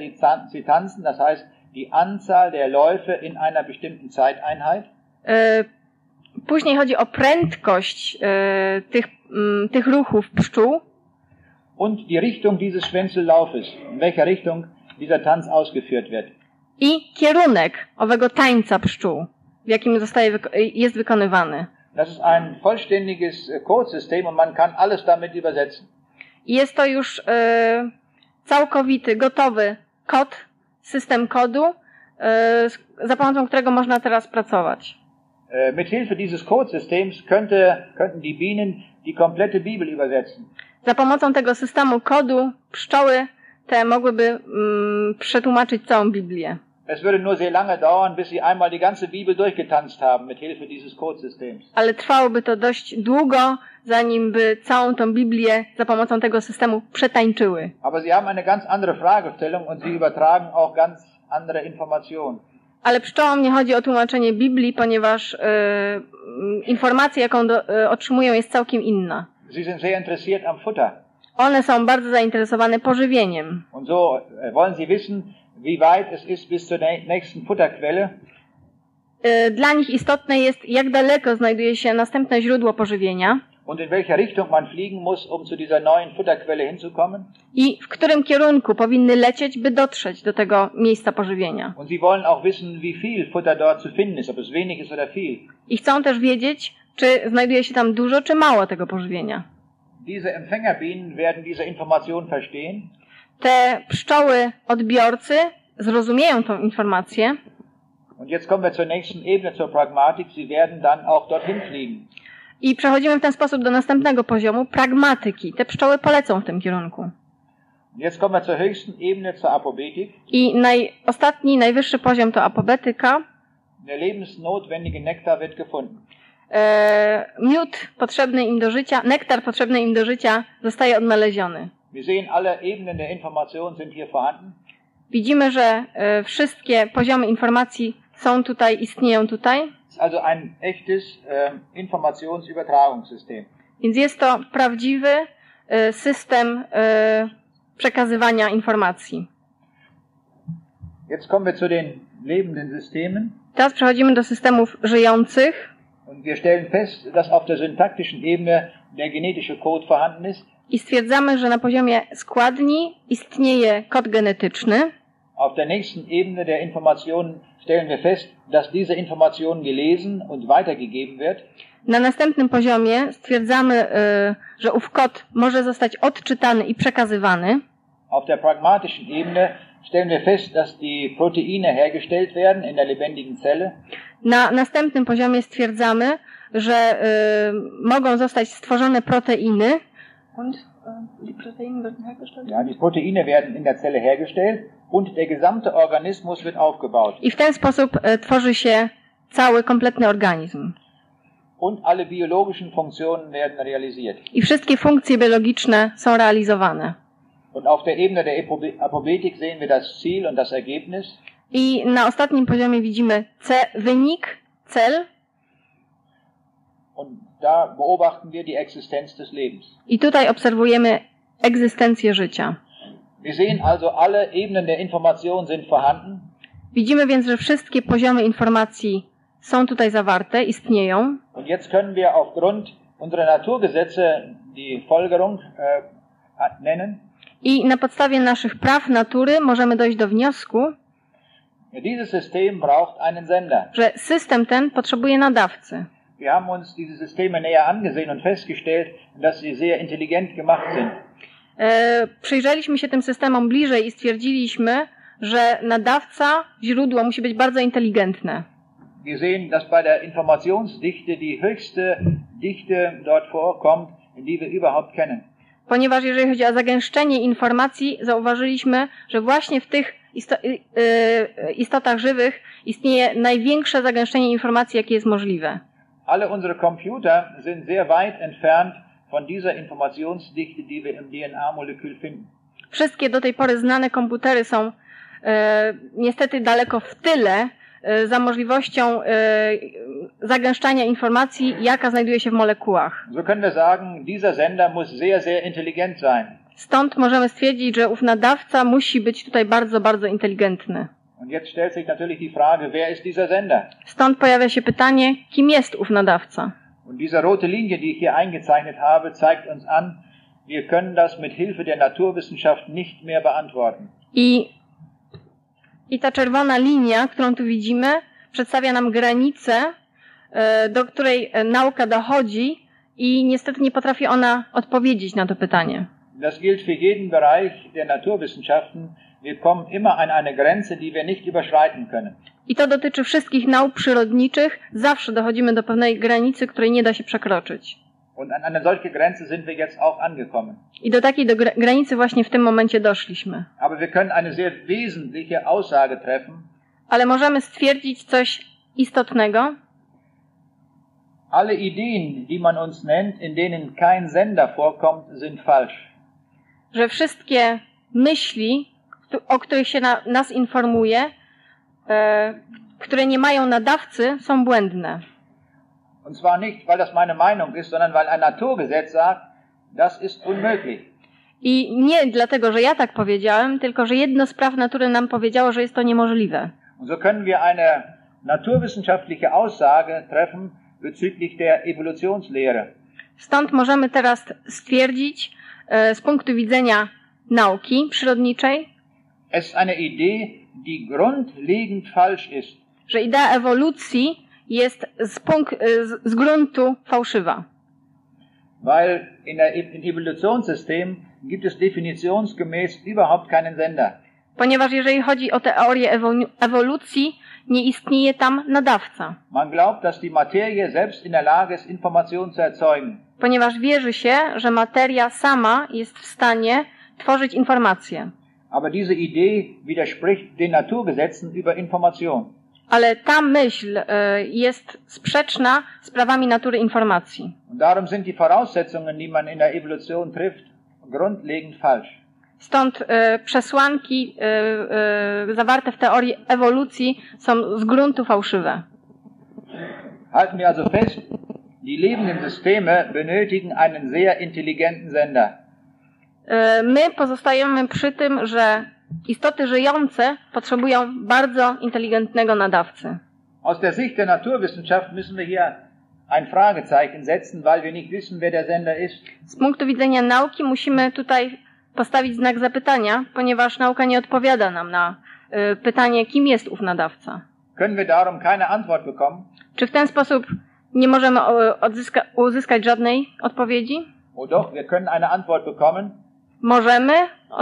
sie tanzen, das heißt die Anzahl der Läufe in einer bestimmten Zeiteinheit. E, Później chodzi o prędkość e, tych, tych ruchów pszczół und die Richtung dieses Schwänzellaufes, in welcher Richtung dieser Tanz ausgeführt wird. i kierunek owego tańca pszczół, w jakim zostaje, wyko- jest wykonywany. Das ist ein vollständiges Codesystem und man kann alles damit übersetzen. Jest to już e, całkowity, gotowy kod, system kodu, e, za pomocą którego można teraz pracować. Äh, mit Hilfe dieses Codesystems könnte, könnten die Bienen die komplette Bibel übersetzen. Za pomocą tego systemu kodu pszczoły te mogłyby mm, przetłumaczyć całą Biblię. Es würde nur sehr lange dauern, bis sie einmal die ganze Bibel durchgetanzt haben mit Hilfe dieses Codesystems. Ale trwałoby to dość długo, zanim by całą tą Biblię za pomocą tego systemu przetańczyły. Aber sie haben eine ganz andere Fragestellung und sie übertragen auch ganz andere Informationen. Ale pszczołom nie chodzi o tłumaczenie Biblii, ponieważ y, y, informacja, jaką do, y, otrzymują, jest całkiem inna. Sie sind sehr interessiert am Futter. One są bardzo zainteresowane pożywieniem. Und so äh, wollen sie wissen, wie weit es ist bis zur nä- nächsten Futterquelle. Y, Dla nich istotne jest, jak daleko znajduje się następne źródło pożywienia und in welcher Richtung man fliegen muss, um zu dieser neuen Futterquelle hinzukommen. i w którym kierunku powinny lecieć, by dotrzeć do tego miejsca pożywienia. Und sie wollen auch wissen, wie viel Futter dort zu finden ist, ob es wenig ist oder viel. I chcą też wiedzieć, czy znajduje się tam dużo, czy mało tego pożywienia. Diese Empfängerbienen werden diese Information verstehen Te pszczoły odbiorcy zrozumieją tą informację i przechodzimy w ten sposób do następnego poziomu pragmatyki. Te pszczoły polecą w tym kierunku. I naj, ostatni, najwyższy poziom to apobetyka. Der lebensnotwendige Nektar wird gefunden. E, miód potrzebny im do życia, nektar potrzebny im do życia zostaje odnaleziony. Widzimy, że e, wszystkie poziomy informacji są tutaj, istnieją tutaj, Es ist also ein echtes ähm, Informationsübertragungssystem. więc jest to prawdziwy e, system e, przekazywania informacji. Jetzt kommen wir zu den lebenden Systemen. Teraz przechodzimy do systemów żyjących Und wir stellen fest, dass auf der syntaktischen Ebene der genetische Code vorhanden ist. I stwierdzamy, że na poziomie składni istnieje kod genetyczny. Auf der nächsten Ebene der Informationen stellen wir fest, dass diese Information gelesen und weitergegeben wird. Na następnym poziomie stwierdzamy, e, że ów kod może zostać odczytany i przekazywany. Auf der pragmatischen Ebene stellen wir fest, dass die Proteine hergestellt werden in der lebendigen Zelle. Na następnym poziomie stwierdzamy, że e, mogą zostać stworzone proteiny. Und die Proteine werden hergestellt? Ja, die Proteine werden in der Zelle hergestellt und der gesamte Organismus wird aufgebaut. I w ten sposób e, tworzy się cały, kompletny organizm. Und alle biologischen Funktionen werden realisiert. I wszystkie funkcje biologiczne są realizowane. Und auf der Ebene der Apobe- Apobetik sehen wir das Ziel und das Ergebnis. I na ostatnim poziomie widzimy C, wynik, cel. Und I tutaj obserwujemy egzystencję życia. Wir sehen also, alle Ebenen der Information sind vorhanden. Widzimy więc, że wszystkie poziomy informacji są tutaj zawarte, istnieją. Und jetzt können wir aufgrund unserer Naturgesetze die Folgerung äh, nennen. I na podstawie naszych praw natury możemy dojść do wniosku, że system ten potrzebuje nadawcy. Wir haben uns diese Systeme näher angesehen und festgestellt, dass sie sehr intelligent gemacht sind. E, przyjrzeliśmy się tym systemom bliżej i stwierdziliśmy, że nadawca, źródło musi być bardzo inteligentne. Wir sehen, dass bei der Informationsdichte die höchste Dichte dort vorkommt, die wir überhaupt kennen. Ponieważ jeżeli chodzi o zagęszczenie informacji, zauważyliśmy, że właśnie w tych y, y, istotach żywych istnieje największe zagęszczenie informacji, jakie jest możliwe. Alle unsere Computer sind sehr weit entfernt von dieser Informationsdichte, die wir im DNA-Molekül finden. Wszystkie do tej pory znane komputery są e, niestety daleko w tyle e, za możliwością e, zagęszczania informacji, jaka znajduje się w molekułach. So können wir sagen, dieser Sender muss sehr, sehr intelligent sein. Stąd możemy stwierdzić, że ów nadawca musi być tutaj bardzo, bardzo inteligentny. Und jetzt stellt sich natürlich die Frage, wer ist dieser Sender? Stąd pojawia się pytanie, kim jest ów nadawca? Und diese rote Linie, die ich hier eingezeichnet habe, zeigt uns an, wir können das mit Hilfe der Naturwissenschaft nicht mehr beantworten. I, I ta czerwona linia, którą tu widzimy, przedstawia nam granicę, e, do której e, nauka dochodzi i niestety nie potrafi ona odpowiedzieć na to pytanie. Das gilt für jeden Bereich der Naturwissenschaften. I to dotyczy wszystkich nauk przyrodniczych. Zawsze dochodzimy do pewnej granicy, której nie da się przekroczyć. I do takiej do gra- granicy właśnie w tym momencie doszliśmy. Ale możemy stwierdzić coś istotnego, Alle Ideen, die man uns nennt, in denen kein Sender vorkommt, sind falsch. że wszystkie myśli, o których się na, nas informuje, e, które nie mają nadawcy, są błędne. Und zwar nicht, weil das meine Meinung ist, sondern weil ein Naturgesetz sagt, das ist unmöglich. I nie dlatego, że ja tak powiedziałem, tylko że jedno z praw natury nam powiedziało, że jest to niemożliwe. Und so können wir eine naturwissenschaftliche Aussage treffen bezüglich der Evolutionslehre. Stąd możemy teraz stwierdzić e, z punktu widzenia nauki przyrodniczej, że idea ewolucji jest z, punkt, e, z, z gruntu fałszywa. Weil in der im Evolutionssystem gibt es definitionsgemäß überhaupt keinen Sender. Ponieważ jeżeli chodzi o teorię ewo- ewolucji, nie istnieje tam nadawca. Man glaubt, dass die Materie selbst in der Lage ist, Informationen zu erzeugen. Ponieważ wierzy się, że materia sama jest w stanie tworzyć informacje. Aber diese Idee widerspricht den Naturgesetzen über Information. Ale ta myśl e, jest sprzeczna z prawami natury informacji. Und darum sind die Voraussetzungen, die man in der Evolution trifft, grundlegend falsch. Stąd e, przesłanki e, e, zawarte w teorii ewolucji są z gruntu fałszywe. Halten wir also fest, die lebenden Systeme benötigen einen sehr intelligenten Sender. E, My pozostajemy przy tym, że istoty żyjące potrzebują bardzo inteligentnego nadawcy. Aus der Sicht der Naturwissenschaft müssen wir hier ein Fragezeichen setzen, weil wir nicht wissen, wer der Sender ist. Z punktu widzenia nauki musimy tutaj postawić znak zapytania, ponieważ nauka nie odpowiada nam na e, pytanie, kim jest ów nadawca. Können wir darum keine Antwort bekommen? Czy w ten sposób nie możemy e, odzyska- uzyskać żadnej odpowiedzi? Oh doch, wir können eine Antwort bekommen. Możemy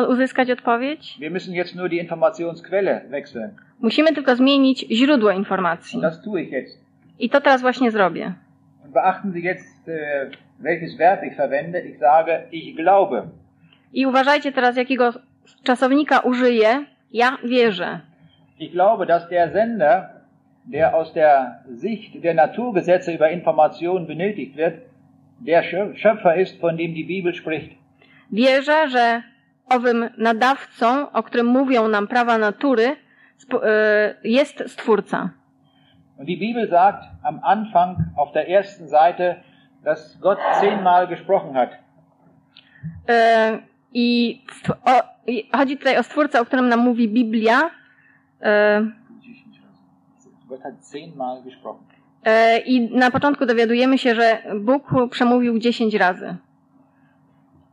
uzyskać odpowiedź? Wir müssen jetzt nur die Informationsquelle wechseln. Musimy tylko zmienić źródło informacji. Das tue ich jetzt. I to teraz właśnie zrobię. Und beachten Sie jetzt, äh, welches Verb ich verwende. Ich sage, ich glaube. I uważajcie teraz, jakiego czasownika użyję. Ja wierzę. Ich glaube, dass der Sender, der aus der Sicht der Naturgesetze über Information benötigt wird, der Schö- Schöpfer ist, von dem die Bibel spricht. Wierzę, że owym nadawcą, o którym mówią nam prawa natury, e, jest Stwórca. Und die Bibel sagt am Anfang auf der ersten Seite, dass Gott zehnmal gesprochen hat. E, I, o, I chodzi tutaj o Stwórcę, o którym nam mówi Biblia. E, Gott hat zehnmal gesprochen. I na początku dowiadujemy się, że Bóg przemówił dziesięć razy.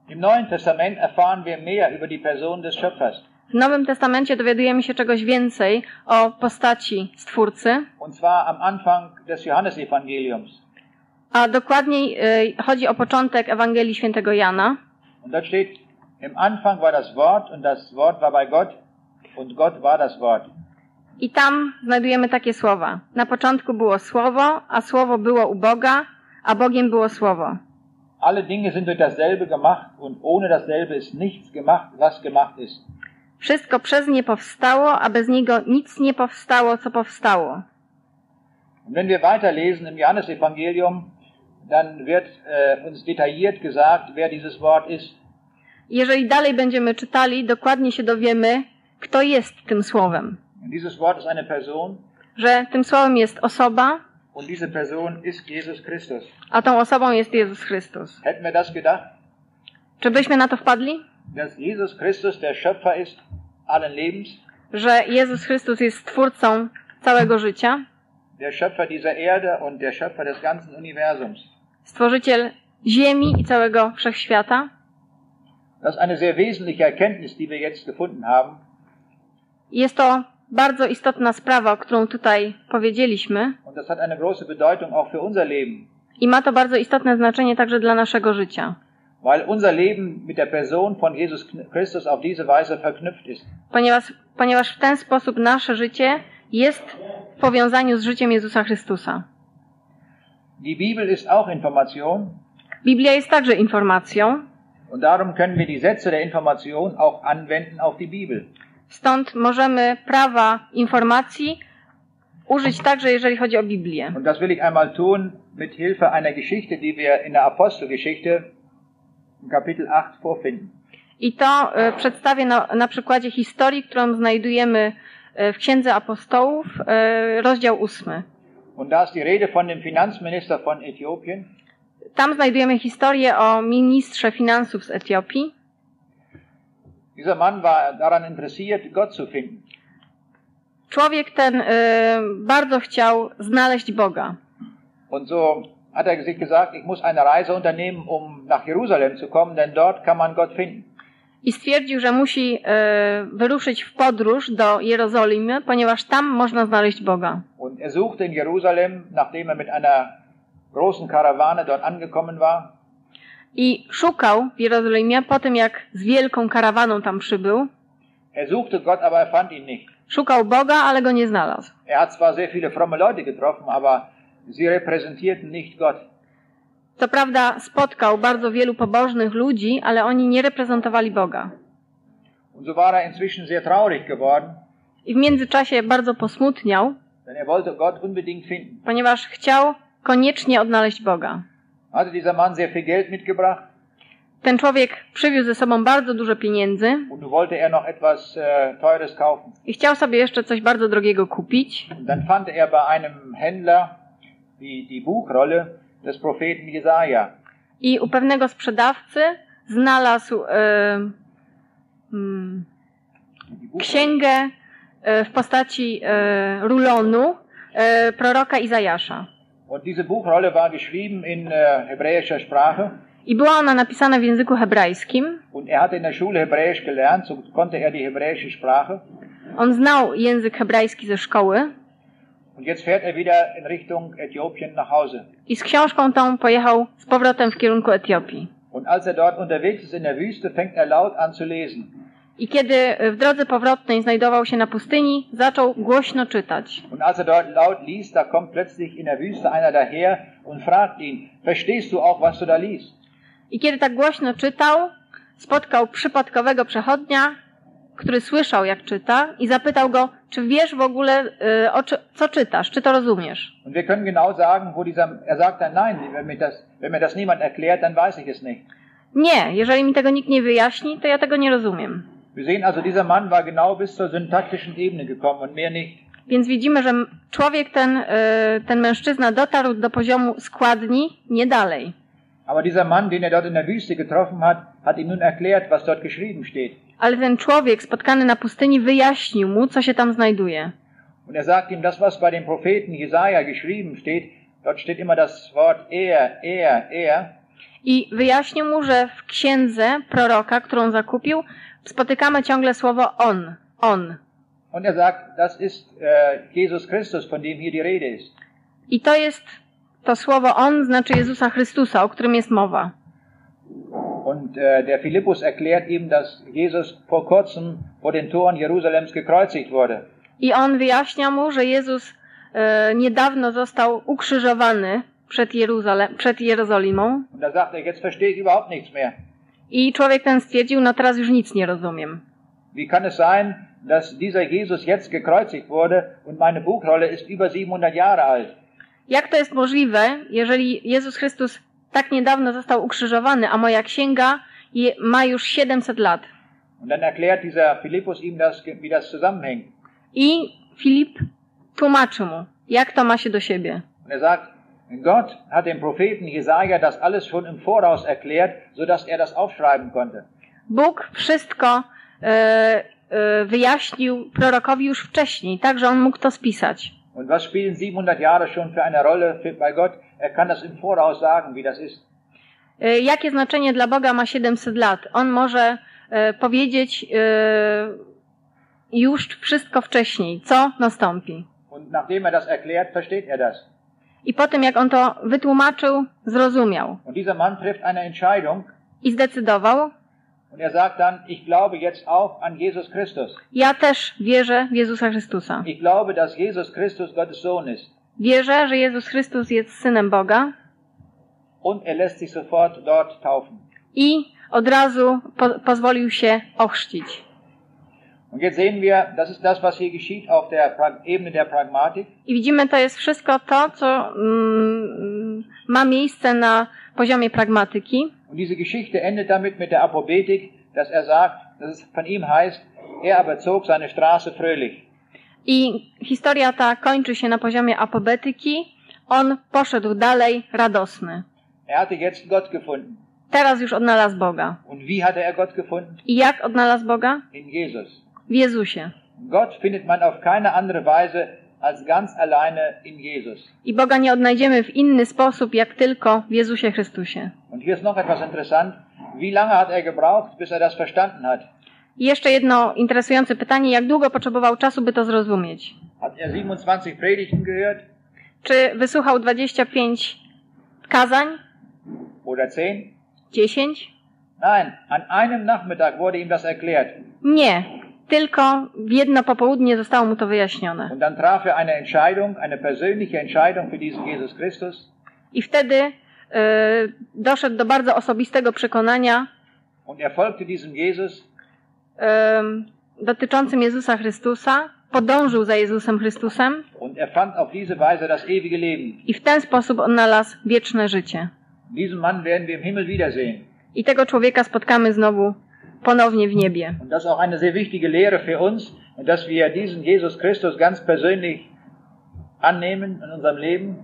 Im Neuen Testament erfahren wir mehr über die Person des Schöpfers. W Nowym Testamencie dowiadujemy się czegoś więcej o postaci Stwórcy, Und zwar am Anfang des Johannesevangeliums. a dokładniej e, chodzi o początek Ewangelii Świętego Jana. Und dort steht, im Anfang war das Wort und das Wort war bei Gott und Gott war das Wort. I tam znajdujemy takie słowa. Na początku było Słowo, a Słowo było u Boga, a Bogiem było Słowo. Alle Dinge sind durch dasselbe gemacht und ohne dasselbe ist nichts gemacht, was gemacht ist. Wszystko przez nie powstało, a bez niego nic nie powstało, co powstało. Und wenn wir weiterlesen im Johannesevangelium, dann wird äh, uns detailliert gesagt, wer dieses Wort ist. Jeżeli dalej będziemy czytali, dokładnie się dowiemy, kto jest tym Słowem. Und dieses Wort ist eine Person Że tym Słowem jest osoba, und diese Person ist Jesus Christus. a tą osobą jest Jezus Chrystus. Hätten wir das gedacht, Czy byśmy na to wpadli? dass Jesus Christus der Schöpfer ist allen Lebens, Że Jezus Chrystus jest Stwórcą całego życia, der Schöpfer dieser Erde und der Schöpfer des ganzen Universums? Stworzyciel Ziemi i całego Wszechświata? Das ist eine sehr wesentliche Erkenntnis, die wir jetzt gefunden haben. Jest to bardzo istotna sprawa, o którą tutaj powiedzieliśmy. I ma to bardzo istotne znaczenie także dla naszego życia, ponieważ, ponieważ w ten sposób nasze życie jest w powiązaniu z życiem Jezusa Chrystusa. Die Bibel ist auch Information. Biblia jest także informacją, und darum können wir die Sätze der Information auch anwenden auf die Bibel. Stąd możemy prawa informacji użyć także, jeżeli chodzi o Biblię. Und das will ich einmal tun mit Hilfe einer Geschichte, die wir in der Apostelgeschichte in Kapitel 8 vorfinden. I to e, przedstawię na, na przykładzie historii, którą znajdujemy e, w Księdze Apostołów, e, rozdział ósmy. Und da ist die Rede von dem Finanzminister von Äthiopien. Tam znajdujemy historię o ministrze finansów z Etiopii. Dieser Mann war daran interessiert, Gott zu finden. Człowiek ten e, bardzo chciał znaleźć Boga. Und so hat er sich gesagt, ich muss eine Reise unternehmen, um nach Jerusalem zu kommen, denn dort kann man Gott finden. I stwierdził, że musi e, wyruszyć w podróż do Jerozolimy, ponieważ tam można znaleźć Boga. Und er suchte in Jerusalem, nachdem er mit einer großen Karawane dort angekommen war, I szukał w Jerozolimie po tym, jak z wielką karawaną tam przybył. er suchte Gott, aber er fand ihn nicht. Szukał Boga, ale go nie znalazł. Er hat zwar sehr viele fromme Leute getroffen, aber sie repräsentierten nicht Gott. Co prawda spotkał bardzo wielu pobożnych ludzi, ale oni nie reprezentowali Boga. Und so war er inzwischen sehr traurig geworden, I w międzyczasie bardzo posmutniał, denn er wollte Gott unbedingt finden. ponieważ chciał koniecznie odnaleźć Boga. Hatte dieser Mann sehr viel Geld mitgebracht Ten człowiek przywiózł ze sobą bardzo dużo pieniędzy und wollte er noch etwas äh, Teures kaufen. i chciał sobie jeszcze coś bardzo drogiego kupić. Dann fand er bei einem Händler die, die Buchrolle des Propheten Jesaja. I u pewnego sprzedawcy znalazł e, mm, księgę e, w postaci e, rulonu e, proroka Izajasza. Und diese Buchrolle war geschrieben in äh, hebräischer Sprache. I była ona napisana w języku hebrajskim. Und er hatte in der Schule Hebräisch gelernt, so konnte er die hebräische Sprache. On znał język hebrajski ze szkoły Und jetzt fährt er wieder in Richtung Äthiopien nach Hause. i z książką tą pojechał z powrotem w kierunku Etiopii. Und als er dort unterwegs ist in der Wüste, fängt er laut an zu lesen. I kiedy w drodze powrotnej znajdował się na pustyni, zaczął głośno czytać. Und als er dort laut liest, da kommt plötzlich in der Wüste einer daher und fragt ihn, verstehst du auch, was du da liest? I kiedy tak głośno czytał, spotkał przypadkowego przechodnia, który słyszał jak czyta i zapytał go, czy wiesz w ogóle, y, o czy, co czytasz, czy to rozumiesz. Und wir können genau sagen, wo dieser, er sagt dann, nein, wenn mir das, wenn mir das niemand erklärt, dann weiß ich es nicht. Nie, jeżeli mi tego nikt nie wyjaśni, to ja tego nie rozumiem. Wir sehen also, dieser Mann war genau bis zur syntaktischen Ebene gekommen und mehr nicht. Więc widzimy, że człowiek ten, y, ten mężczyzna dotarł do poziomu składni, nie dalej. Aber dieser Mann, den er dort in der Wüste getroffen hat, hat ihm nun erklärt, was dort geschrieben steht. Ale ten człowiek spotkany na pustyni wyjaśnił mu, co się tam znajduje. Und er sagt ihm, das, was bei dem Propheten Jesaja geschrieben steht, dort steht immer das Wort er, er, er. I wyjaśnił mu, że w księdze proroka, którą zakupił, spotykamy ciągle słowo on, on. Und er sagt, das ist äh, Jesus Christus, von dem hier die Rede ist. I to jest to słowo on, znaczy Jezusa Chrystusa, o którym jest mowa. Und äh, der Philippus erklärt ihm, dass Jesus vor kurzem vor den Toren Jerusalems gekreuzigt wurde. I on wyjaśnia mu, że Jezus e, niedawno został ukrzyżowany przed, Jeruzalem, przed Jerozolimą. Und da sagt er, jetzt verstehe ich überhaupt nichts mehr. I człowiek ten stwierdził, no teraz już nic nie rozumiem. Wie kann es sein, dass dieser Jesus jetzt gekreuzigt wurde und meine Buchrolle ist über 700 Jahre alt? Jak to jest możliwe, jeżeli Jezus Chrystus tak niedawno został ukrzyżowany, a moja księga ma już 700 lat? Und dann erklärt dieser Philippus ihm das, wie das zusammenhängt. I Filip tłumaczy mu, jak to ma się do siebie. Und er sagt, Gott hat dem Propheten Jesaja das alles schon im Voraus erklärt, sodass er das aufschreiben konnte. Bóg wszystko e, e, wyjaśnił prorokowi już wcześniej, tak że on mógł to spisać. Und was spielen 700 Jahre schon für eine Rolle für, bei Gott? Er kann das im Voraus sagen, wie das ist. E, Jakie znaczenie dla Boga ma 700 lat? On może e, powiedzieć e, już wszystko wcześniej, co nastąpi. Und nachdem er das erklärt, versteht er das. I po tym, jak on to wytłumaczył, zrozumiał i zdecydował, er sagt dann, ich glaube jetzt auch an Jesus Christus. ja też wierzę w Jezusa Chrystusa. Ich glaube, dass Jesus Christus Gottes Sohn ist. Wierzę, że Jezus Chrystus jest Synem Boga Und er lässt sich sofort dort taufen. i od razu po pozwolił się ochrzcić. Und jetzt sehen wir, das ist das, was hier geschieht auf der Ebene der Pragmatik. I widzimy, to jest wszystko to, co mm, ma miejsce na poziomie pragmatyki. Und diese Geschichte endet damit mit der Apobetik, dass er sagt, dass es von ihm heißt, er aber zog seine Straße fröhlich. I historia ta kończy się na poziomie apobetyki. On poszedł dalej radosny. Er hatte jetzt Gott gefunden. Teraz już odnalazł Boga. Und wie hatte er Gott gefunden? I jak odnalazł Boga? In Jesus. W Jezusie. Gott findet man auf keine andere Weise als ganz alleine in Jesus. I Boga nie odnajdziemy w inny sposób, jak tylko w Jezusie Chrystusie. Und hier ist noch etwas interessant. Wie lange hat er gebraucht, bis er das verstanden hat? I jeszcze jedno interesujące pytanie, jak długo potrzebował czasu, by to zrozumieć? Hat er 27 Predigten gehört Czy wysłuchał 25 kazań? oder 10? 10? Nein, an einem Nachmittag wurde ihm das erklärt. Nie. Tylko w jedno popołudnie zostało mu to wyjaśnione. Und dann traf er eine Entscheidung, eine persönliche Entscheidung für diesen Jesus Christus. I wtedy y, doszedł do bardzo osobistego przekonania Und er folgte diesem Jesus y, dotyczącym Jezusa Chrystusa, podążył za Jezusem Chrystusem und er fand auf diese Weise das ewige Leben. i w ten sposób odnalazł wieczne życie. Diesen Mann werden wir im Himmel wiedersehen. I tego człowieka spotkamy znowu ponownie w niebie. Und das ist auch eine sehr wichtige Lehre für uns, dass wir diesen Jesus Christus ganz persönlich annehmen in unserem Leben.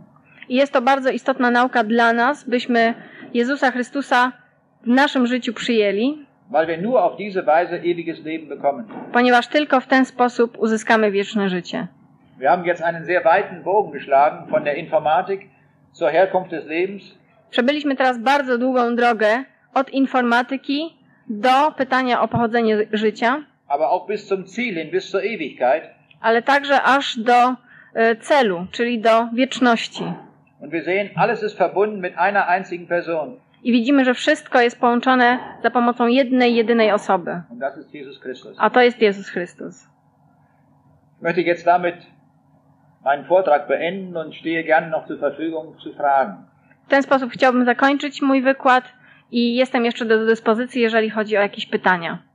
I jest to bardzo istotna nauka dla nas, byśmy Jezusa Chrystusa w naszym życiu przyjęli, weil wir nur auf diese Weise ewiges Leben bekommen. ponieważ tylko w ten sposób uzyskamy wieczne życie. Wir haben jetzt einen sehr weiten Bogen geschlagen von der Informatik zur Herkunft des Lebens. Przebyliśmy teraz bardzo długą drogę od informatyki do pytania o pochodzenie życia, aber auch bis zum Ziel hin, bis zur Ewigkeit. ale także aż do e, celu, czyli do wieczności. Und wir sehen, alles ist verbunden mit einer einzigen Person. I widzimy, że wszystko jest połączone za pomocą jednej, jedynej osoby, Und das ist Jesus Christus. a to jest Jezus Chrystus. Ich möchte jetzt damit meinen Vortrag beenden und stehe gerne noch zur Verfügung zu Fragen. W ten sposób chciałbym zakończyć mój wykład i jestem jeszcze do dyspozycji, jeżeli chodzi o jakieś pytania.